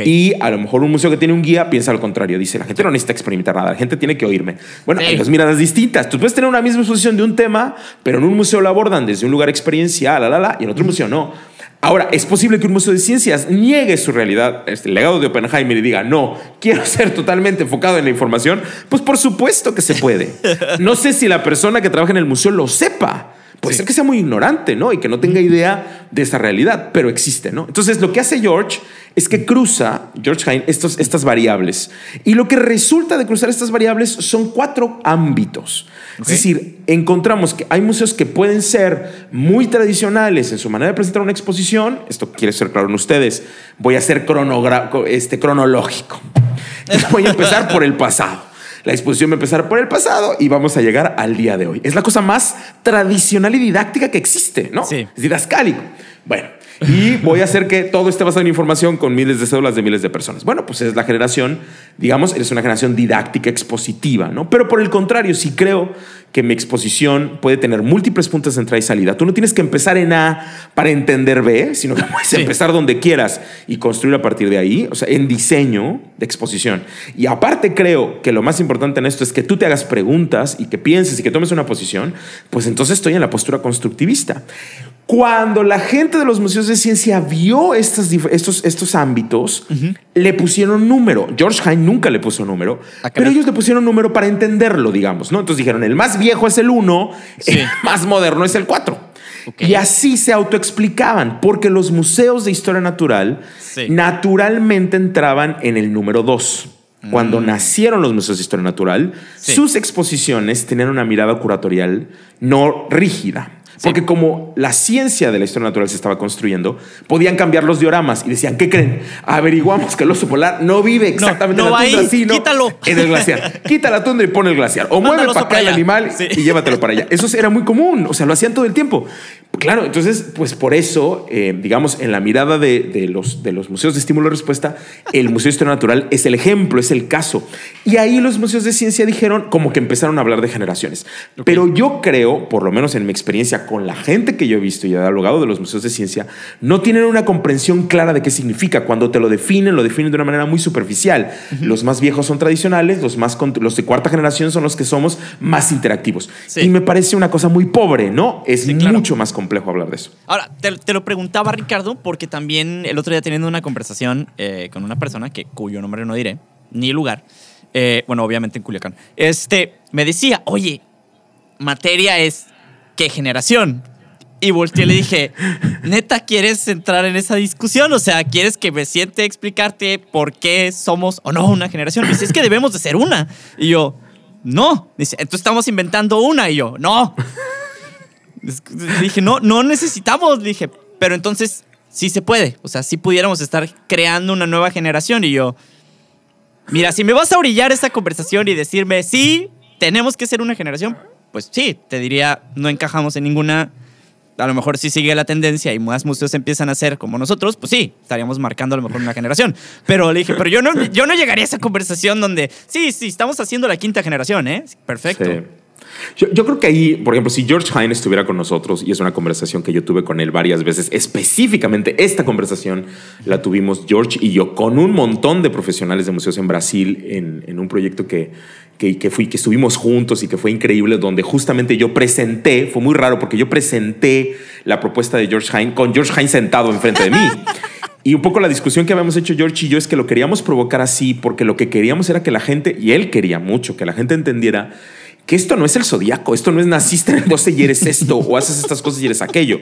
Y a lo mejor un museo que tiene un guía piensa lo contrario. Dice, la gente no necesita experimentar nada, la gente tiene que oírme. Bueno, hay dos miradas distintas. Tú puedes tener una misma exposición de un tema, pero en un museo lo abordan desde un lugar experiencial, la, la, la, y en otro museo no. Ahora, ¿es posible que un museo de ciencias niegue su realidad, este, el legado de Oppenheimer, y diga, no, quiero ser totalmente enfocado en la información? Pues por supuesto que se puede. No sé si la persona que trabaja en el museo lo sepa. Puede ser que sea muy ignorante, ¿no? Y que no tenga idea de esa realidad, pero existe, ¿no? Entonces, lo que hace George es que cruza, George Hein, estos, estas variables. Y lo que resulta de cruzar estas variables son cuatro ámbitos. Es decir, encontramos que hay museos que pueden ser muy tradicionales en su manera de presentar una exposición. Esto quiere ser claro en ustedes. Voy a ser este, cronológico. Voy a empezar por el pasado. La exposición va a empezar por el pasado y vamos a llegar al día de hoy. Es la cosa más tradicional y didáctica que existe, ¿no? Sí. Es didascálico. Bueno, y voy a hacer que todo esté basado en información con miles de cédulas de miles de personas. Bueno, pues es la generación, digamos, es una generación didáctica, expositiva, ¿no? Pero por el contrario, si creo que mi exposición puede tener múltiples puntos de entrada y salida. Tú no tienes que empezar en A para entender B, sino que puedes empezar donde quieras y construir a partir de ahí, o sea, en diseño de exposición. Y aparte creo que lo más importante en esto es que tú te hagas preguntas y que pienses y que tomes una posición, pues entonces estoy en la postura constructivista. Cuando la gente de los museos de ciencia vio estos, estos, estos ámbitos, le pusieron número. George Hein nunca le puso número, pero ellos le pusieron número para entenderlo, digamos, ¿no? Entonces dijeron, el más viejo es el 1, el más moderno es el 4. Y así se autoexplicaban, porque los museos de historia natural naturalmente entraban en el número 2. Cuando mm. nacieron los museos de historia natural, sus exposiciones tenían una mirada curatorial no rígida. Porque como la ciencia de la historia natural se estaba construyendo, podían cambiar los dioramas y decían, ¿qué creen? Averiguamos que el oso polar no vive exactamente en la tundra, sino quítalo. en el glaciar. Quita la tundra y pone el glaciar. O mueve para acá el animal y llévatelo para allá. Eso era muy común, o sea, lo hacían todo el tiempo. Claro, entonces, pues por eso, eh, digamos, en la mirada de, los, de los museos de estímulo-respuesta, el Museo de Historia Natural es el ejemplo, es el caso. Y ahí los museos de ciencia dijeron, como que empezaron a hablar de generaciones. Pero yo creo, por lo menos en mi experiencia con la gente que yo he visto y he dialogado de los museos de ciencia, no tienen una comprensión clara de qué significa. Cuando te lo definen, lo definen de una manera muy superficial. Los más viejos son tradicionales, los, más, los de cuarta generación son los que somos más interactivos. Y me parece una cosa muy pobre, ¿no? Es mucho más complejo hablar de eso. Ahora, te, lo preguntaba Ricardo porque también el otro día teniendo una conversación eh, con una persona que, cuyo nombre no diré, ni lugar, eh, bueno, obviamente en Culiacán, este, me decía, oye, materia es ¿qué generación? Y volteé y le dije, neta, ¿quieres entrar en esa discusión? O sea, ¿quieres que me siente explicarte por qué somos o no una generación? Dice, es que debemos de ser una. Y yo, no. Dice, entonces estamos inventando una. Y yo, no. Dije, no, no necesitamos. dije, pero entonces sí se puede. O sea, sí pudiéramos estar creando una nueva generación. Y yo, mira, si me vas a orillar esta conversación y decirme, sí, tenemos que ser una generación, pues sí, te diría, no encajamos en ninguna. A lo mejor si sigue la tendencia y más museos empiezan a ser como nosotros, pues sí, estaríamos marcando a lo mejor una generación. Pero le dije, pero yo no, yo no llegaría a esa conversación donde, sí, sí, estamos haciendo la quinta generación, ¿eh? Perfecto. Yo, creo que ahí, por ejemplo, si George Hine estuviera con nosotros, y es una conversación que yo tuve con él varias veces, específicamente esta conversación la tuvimos George y yo con un montón de profesionales de museos en Brasil en, en un proyecto que, que, fui, que estuvimos juntos y que fue increíble, donde justamente yo presenté, fue muy raro porque yo presenté la propuesta de George Hine con George Hine sentado enfrente de mí. Y un poco la discusión que habíamos hecho George y yo es que lo queríamos provocar así porque lo que queríamos era que la gente, y él quería mucho, que la gente entendiera que esto no es el zodiaco, esto no es naciste en el 12 y eres esto, o haces estas cosas y eres aquello.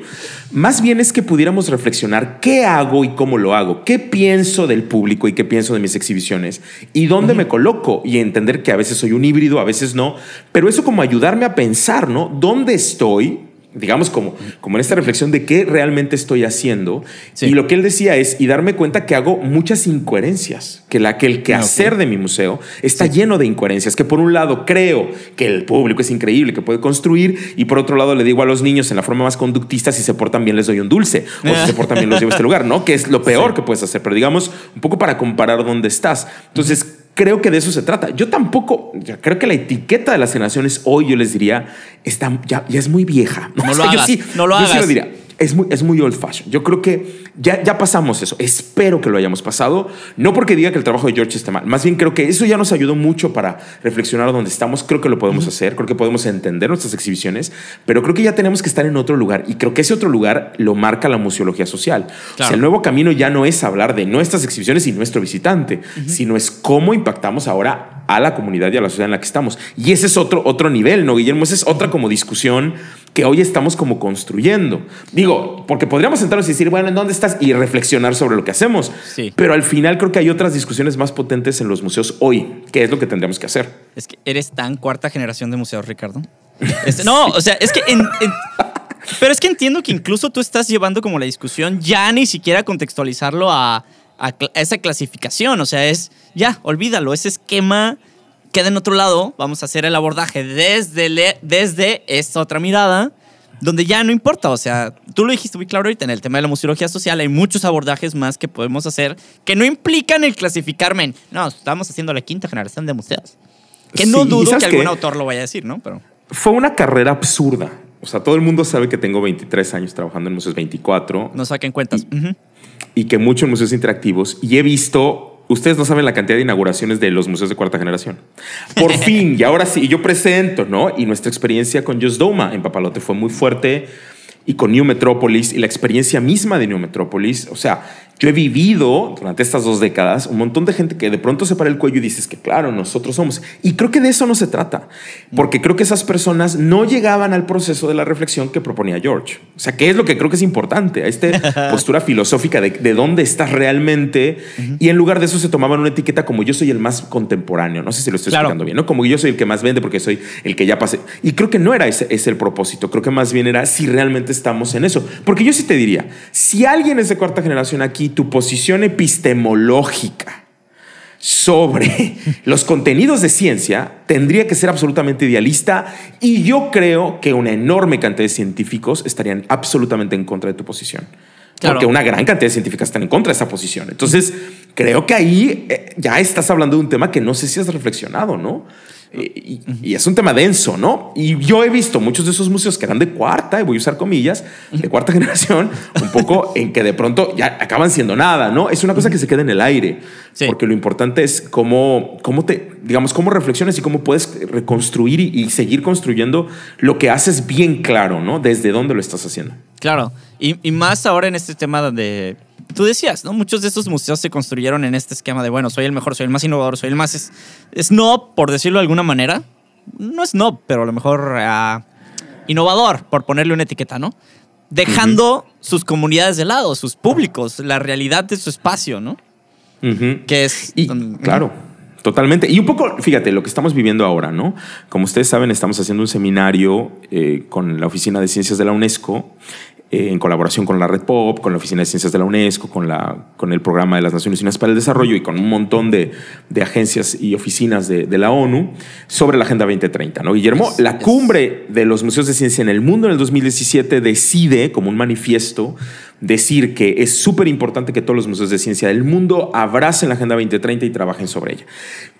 Más bien es que pudiéramos reflexionar qué hago y cómo lo hago, qué pienso del público y qué pienso de mis exhibiciones y dónde me coloco y entender que a veces soy un híbrido, a veces no, pero eso como ayudarme a pensar, ¿no? ¿Dónde estoy? Digamos, como, como en esta reflexión de qué realmente estoy haciendo. Y lo que él decía es, y darme cuenta que hago muchas incoherencias, que, la, que el quehacer de mi museo está lleno de incoherencias, que por un lado creo que el público es increíble, que puede construir, y por otro lado le digo a los niños en la forma más conductista, si se portan bien les doy un dulce, o si se portan bien los llevo a este lugar, ¿no? Que es lo peor que puedes hacer, pero digamos, un poco para comparar dónde estás. Entonces, creo que de eso se trata. Yo tampoco, creo que la etiqueta de las generaciones hoy, yo les diría, está, ya, ya es muy vieja. No, lo hagas, no lo hagas. lo diría es muy, es muy old fashion. Yo creo que ya, ya pasamos eso. Espero que lo hayamos pasado. No porque diga que el trabajo de George esté mal. Más bien creo que eso ya nos ayudó mucho para reflexionar a dónde estamos. Creo que lo podemos hacer. Creo que podemos entender nuestras exhibiciones. Pero creo que ya tenemos que estar en otro lugar. Y creo que ese otro lugar lo marca la museología social. O sea, el nuevo camino ya no es hablar de nuestras exhibiciones y nuestro visitante, sino es cómo impactamos ahora a la comunidad y a la sociedad en la que estamos. Y ese es otro, otro nivel, ¿no, Guillermo? Esa es otra como discusión que hoy estamos como construyendo. Digo, porque podríamos sentarnos y decir, bueno, ¿en dónde estás? Y reflexionar sobre lo que hacemos. Sí. Pero al final creo que hay otras discusiones más potentes en los museos hoy, que es lo que tendríamos que hacer. Es que eres tan cuarta generación de museos, Ricardo. Este, no, o sea, es que... pero es que entiendo que incluso tú estás llevando como la discusión ya ni siquiera contextualizarlo a, a esa clasificación. O sea, es ya, olvídalo, ese esquema queda en otro lado, vamos a hacer el abordaje desde, desde esta otra mirada, donde ya no importa, o sea, tú lo dijiste muy claro ahorita en el tema de la museología social, hay muchos abordajes más que podemos hacer que no implican el clasificarme en, no, estamos haciendo la quinta generación de museos. Que no dudo que algún autor lo vaya a decir, ¿no? Pero... Fue una carrera absurda. O sea, todo el mundo sabe que tengo 23 años trabajando en museos 24. No saquen cuentas. Y, y que muchos museos interactivos. Y he visto Ustedes no saben la cantidad de inauguraciones de los museos de cuarta generación. Por fin, y ahora sí, yo presento, ¿no? Y nuestra experiencia con Just Doma en Papalote fue muy fuerte y con New Metropolis y la experiencia misma de New Metropolis. O sea, yo he vivido durante estas dos décadas un montón de gente que de pronto se para el cuello y dices que claro, nosotros somos. Y creo que de eso no se trata, porque creo que esas personas no llegaban al proceso de la reflexión que proponía George. O sea, ¿qué es lo que creo que es importante? A esta postura filosófica de, de dónde estás realmente. Y en lugar de eso se tomaban una etiqueta como yo soy el más contemporáneo. No sé si lo estoy explicando bien, ¿no? Como yo soy el que más vende porque soy el que ya pasé. Y creo que no era ese, ese el propósito. Creo que más bien era si realmente estamos en eso. Porque yo sí te diría, si alguien es de cuarta generación aquí, tu posición epistemológica sobre los contenidos de ciencia tendría que ser absolutamente idealista y yo creo que una enorme cantidad de científicos estarían absolutamente en contra de tu posición. Porque una gran cantidad de científicos están en contra de esa posición. Entonces, creo que ahí eh, ya estás hablando de un tema que no sé si has reflexionado, ¿no? Y, es un tema denso, ¿no? Y yo he visto muchos de esos museos que eran de cuarta, y voy a usar comillas, de cuarta generación, un poco en que de pronto ya acaban siendo nada, ¿no? Es una cosa que se queda en el aire, porque lo importante es cómo, cómo te, digamos, cómo reflexiones y cómo puedes reconstruir y, seguir construyendo lo que haces bien claro, ¿no? Desde dónde lo estás haciendo. Claro, y, y más ahora en este tema donde tú decías, ¿no? Muchos de estos museos se construyeron en este esquema de, bueno, soy el mejor, soy el más innovador, soy el más snob, por decirlo de alguna manera. No snob, pero a lo mejor ah, innovador, por ponerle una etiqueta, ¿no? Dejando sus comunidades de lado, sus públicos, la realidad de su espacio, ¿no? Que es... claro. Totalmente. Y un poco, fíjate, lo que estamos viviendo ahora, ¿no? Como ustedes saben, estamos haciendo un seminario eh, con la Oficina de Ciencias de la UNESCO eh, en colaboración con la Red Pop, con la Oficina de Ciencias de la UNESCO, con, la, con el Programa de las Naciones Unidas para el Desarrollo y con un montón de, de agencias y oficinas de, de, la ONU sobre la Agenda 2030. ¿no? Guillermo, la cumbre de los museos de ciencia en el mundo en el 2017 decide, como un manifiesto, decir que es súper importante que todos los museos de ciencia del mundo abracen la Agenda 2030 y trabajen sobre ella.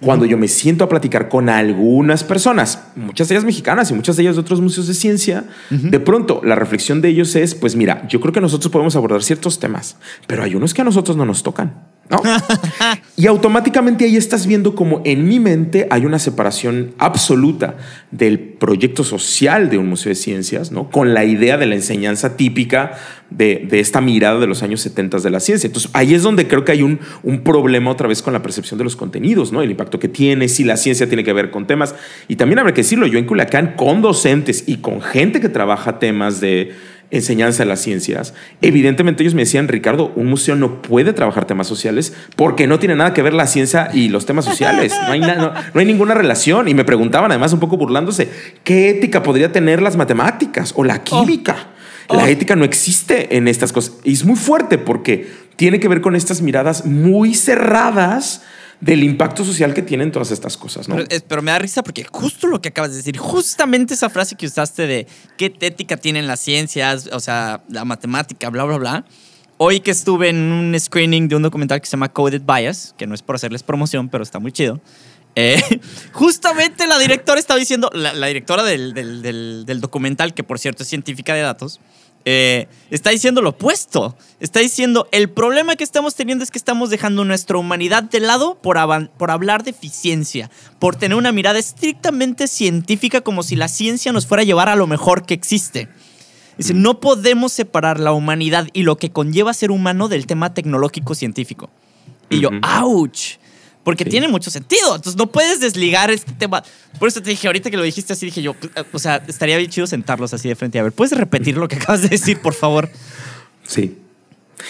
Cuando yo me siento a platicar con algunas personas, muchas de ellas mexicanas y muchas de ellas de otros museos de ciencia, de pronto la reflexión de ellos es, pues mira, yo creo que nosotros podemos abordar ciertos temas, pero hay unos que a nosotros no nos tocan. y automáticamente ahí estás viendo como en mi mente hay una separación absoluta del proyecto social de un museo de ciencias, ¿no? Con la idea de la enseñanza típica de, esta mirada de los años 70 de la ciencia. Entonces ahí es donde creo que hay un, un, problema otra vez con la percepción de los contenidos, ¿no? El impacto que tiene, si la ciencia tiene que ver con temas. Y también habrá que decirlo, yo en Culiacán con docentes y con gente que trabaja temas de enseñanza de las ciencias, evidentemente ellos me decían, Ricardo, un museo no puede trabajar temas sociales porque no tiene nada que ver la ciencia y los temas sociales. No hay, no, hay ninguna relación. Y me preguntaban, además, un poco burlándose, ¿qué ética podría tener las matemáticas o la química? La oh. ética no existe en estas cosas. Y es muy fuerte porque tiene que ver con estas miradas muy cerradas del impacto social que tienen todas estas cosas, ¿no? Pero, me da risa porque justo lo que acabas de decir, justamente esa frase que usaste de qué ética tienen las ciencias, o sea, la matemática, bla, bla, bla. Hoy que estuve en un screening de un documental que se llama Coded Bias, que no es por hacerles promoción, pero está muy chido. Eh, justamente la directora estaba diciendo, la, directora del, del, documental, que por cierto es científica de datos, eh, está diciendo lo opuesto. Está diciendo, el problema que estamos teniendo es que estamos dejando nuestra humanidad de lado por, por hablar de eficiencia, por tener una mirada estrictamente científica como si la ciencia nos fuera a llevar a lo mejor que existe. Dice, no podemos separar la humanidad y lo que conlleva ser humano del tema tecnológico científico. Y yo, ouch porque tiene mucho sentido. Entonces no puedes desligar este tema. Por eso te dije, ahorita que lo dijiste así, dije yo, o sea, estaría bien chido sentarlos así de frente. A ver, ¿puedes repetir lo que acabas de decir, por favor? Sí.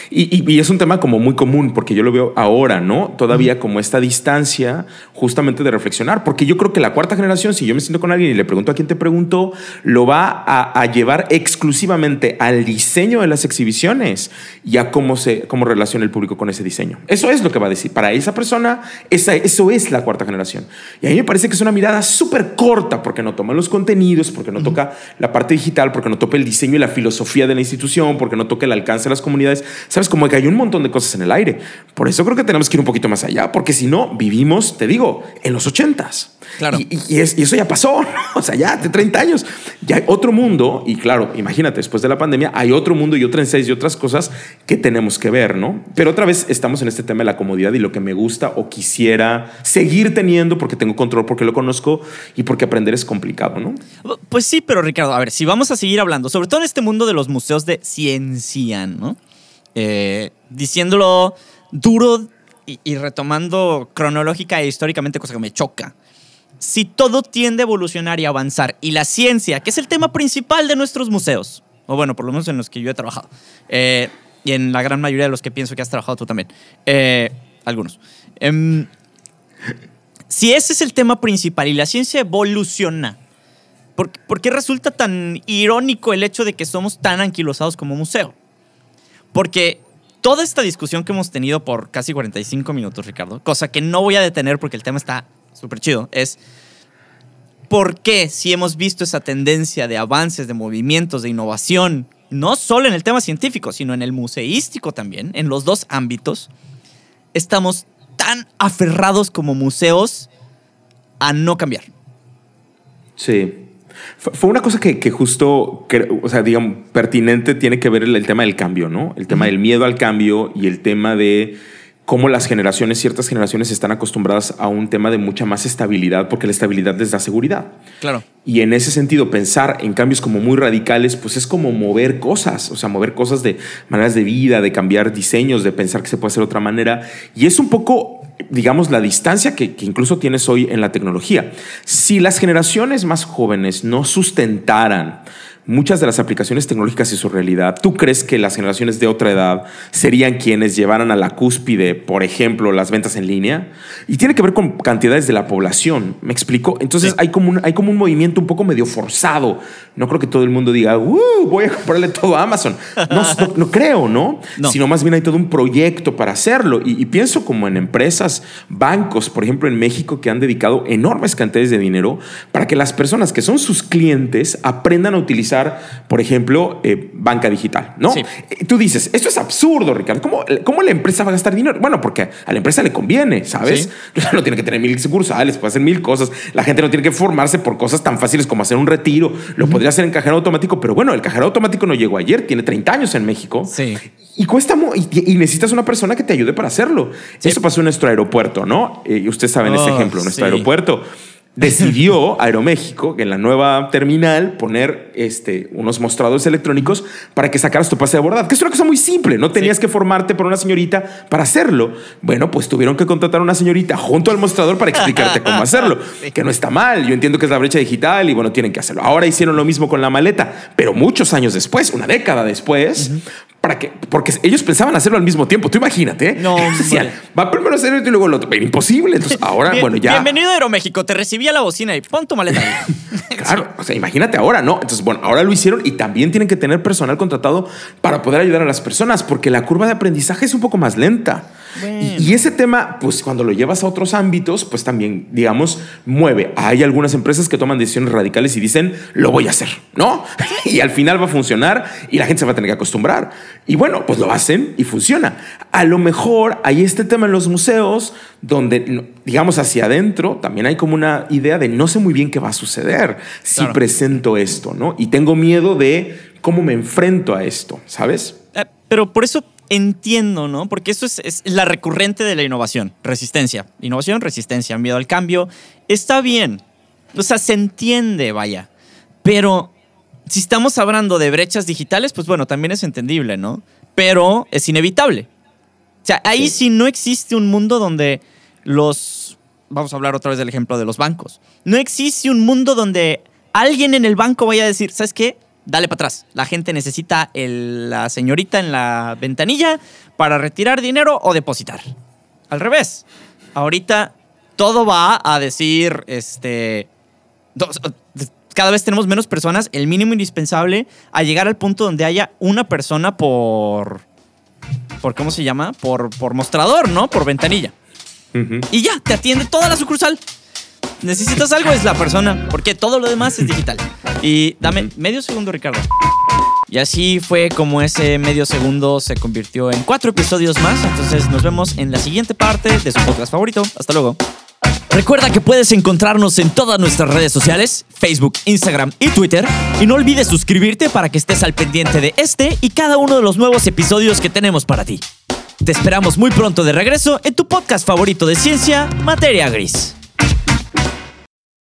Y, es un tema como muy común, porque yo lo veo ahora, ¿no? Todavía como esta distancia justamente de reflexionar, porque yo creo que la cuarta generación, si yo me siento con alguien y le pregunto a quién te preguntó, lo va a, llevar exclusivamente al diseño de las exhibiciones y a cómo, se, cómo relaciona el público con ese diseño. Eso es lo que va a decir. Para esa persona, esa, eso es la cuarta generación. Y a mí me parece que es una mirada súper corta, porque no toma los contenidos, porque no toca la parte digital, porque no toca el diseño y la filosofía de la institución, porque no toca el alcance de las comunidades ¿Sabes? Como que hay un montón de cosas en el aire. Por eso creo que tenemos que ir un poquito más allá, porque si no, vivimos, te digo, en los ochentas. Claro. Y, eso ya pasó, o sea, ya de 30 años. Ya hay otro mundo, y claro, imagínate, después de la pandemia hay otro mundo y otra en seis y otras cosas que tenemos que ver, ¿no? Pero otra vez estamos en este tema de la comodidad y lo que me gusta o quisiera seguir teniendo porque tengo control, porque lo conozco y porque aprender es complicado, ¿no? Pues sí, pero Ricardo, a ver, si vamos a seguir hablando, sobre todo en este mundo de los museos de ciencia, ¿no? Eh, diciéndolo duro y, retomando cronológica e históricamente, cosa que me choca. Si todo tiende a evolucionar y avanzar, y la ciencia, que es el tema principal de nuestros museos, o bueno, por lo menos en los que yo he trabajado, eh, y en la gran mayoría de los que pienso que has trabajado tú también, eh, algunos. Em, si ese es el tema principal y la ciencia evoluciona, ¿por qué resulta tan irónico el hecho de que somos tan anquilosados como museo? Porque toda esta discusión que hemos tenido por casi 45 minutos, Ricardo, cosa que no voy a detener porque el tema está súper chido, es por qué si hemos visto esa tendencia de avances, de movimientos, de innovación, no solo en el tema científico, sino en el museístico también, en los dos ámbitos, estamos tan aferrados como museos a no cambiar. Sí. Fue una cosa que, justo, o sea, digamos, pertinente tiene que ver el, tema del cambio, ¿no? El tema del miedo al cambio y el tema de cómo las generaciones, ciertas generaciones están acostumbradas a un tema de mucha más estabilidad, porque la estabilidad les da seguridad. Claro. Y en ese sentido, pensar en cambios como muy radicales, pues es como mover cosas, o sea, mover cosas de maneras de vida, de cambiar diseños, de pensar que se puede hacer de otra manera. Y es un poco, digamos, la distancia que, incluso tienes hoy en la tecnología. Si las generaciones más jóvenes no sustentaran muchas de las aplicaciones tecnológicas y su realidad, ¿tú crees que las generaciones de otra edad serían quienes llevaran a la cúspide, por ejemplo, las ventas en línea? Y tiene que ver con cantidades de la población, ¿me explico? Entonces hay, como un, hay como un movimiento un poco medio forzado. No creo que todo el mundo diga, uh, voy a comprarle todo a Amazon. No, no, creo, ¿no? Sino más bien hay todo un proyecto para hacerlo. Y, y pienso como en empresas, bancos, por ejemplo, en México, que han dedicado enormes cantidades de dinero para que las personas que son sus clientes aprendan a utilizar por ejemplo, eh, banca digital, ¿no? Eh, tú dices, esto es absurdo, Ricardo. ¿Cómo, ¿Cómo, la empresa va a gastar dinero? Bueno, porque a la empresa le conviene, ¿sabes? No tiene que tener mil sucursales, puede hacer mil cosas. La gente no tiene que formarse por cosas tan fáciles como hacer un retiro. Lo podría hacer en cajero automático, pero bueno, el cajero automático no llegó ayer, tiene 30 años en México. Sí. Y cuesta y, necesitas una persona que te ayude para hacerlo. Eso pasó en nuestro aeropuerto, ¿no? Eh, y ustedes saben ese oh, ejemplo, nuestro aeropuerto decidió Aeroméxico en la nueva terminal poner este, unos mostradores electrónicos para que sacaras tu pase de abordar, que es una cosa muy simple, no tenías que formarte por una señorita para hacerlo. Bueno, pues tuvieron que contratar a una señorita junto al mostrador para explicarte cómo hacerlo, que no está mal, yo entiendo que es la brecha digital y bueno, tienen que hacerlo. Ahora hicieron lo mismo con la maleta, pero muchos años después, una década después, para que, porque ellos pensaban hacerlo al mismo tiempo. Tú imagínate, ¿eh? No, decían, va primero a hacer esto y luego lo otro. Era imposible. Entonces, ahora, Bien- bueno, ya. Bienvenido a Aeroméxico, te recibí a la bocina y pon tu maleta. Claro, o sea, imagínate ahora, ¿no? Entonces, bueno, ahora lo hicieron y también tienen que tener personal contratado para poder ayudar a las personas, porque la curva de aprendizaje es un poco más lenta. Bueno. Y, y ese tema, pues cuando lo llevas a otros ámbitos, pues también, digamos, mueve. Hay algunas empresas que toman decisiones radicales y dicen, lo voy a hacer, ¿no? y al final va a funcionar y la gente se va a tener que acostumbrar. Y bueno, pues lo hacen y funciona. A lo mejor hay este tema en los museos donde, digamos, hacia adentro también hay como una idea de no sé muy bien qué va a suceder si Claro. presento esto, ¿no? Y tengo miedo de cómo me enfrento a esto, ¿sabes? Eh, Pero por eso entiendo, ¿no? Porque eso es, es la recurrente de la innovación. Resistencia. Innovación, resistencia, miedo al cambio. Está bien. O sea, se entiende, vaya. Pero si estamos hablando de brechas digitales, pues bueno, también es entendible, ¿no? Pero es inevitable. O sea, ahí sí, no existe un mundo donde los... Vamos a hablar otra vez del ejemplo de los bancos. No existe un mundo donde alguien en el banco vaya a decir, ¿sabes qué? Dale para atrás. La gente necesita el- la señorita en la ventanilla para retirar dinero o depositar. Al revés. Ahorita todo va a decir, este... dos- cada vez tenemos menos personas, el mínimo indispensable a llegar al punto donde haya una persona por... por ¿Cómo se llama? Por, por mostrador, ¿no? Por ventanilla. Y ya, te atiende toda la sucursal. Necesitas algo, es la persona, porque todo lo demás es digital. Y dame medio segundo, Ricardo. Y así fue como ese medio segundo se convirtió en cuatro episodios más. Entonces nos vemos en la siguiente parte de su podcast favorito. Hasta luego. Recuerda que puedes encontrarnos en todas nuestras redes sociales, Facebook, Instagram y Twitter. Y no olvides suscribirte para que estés al pendiente de este y cada uno de los nuevos episodios que tenemos para ti. Te esperamos muy pronto de regreso en tu podcast favorito de ciencia, Materia Gris.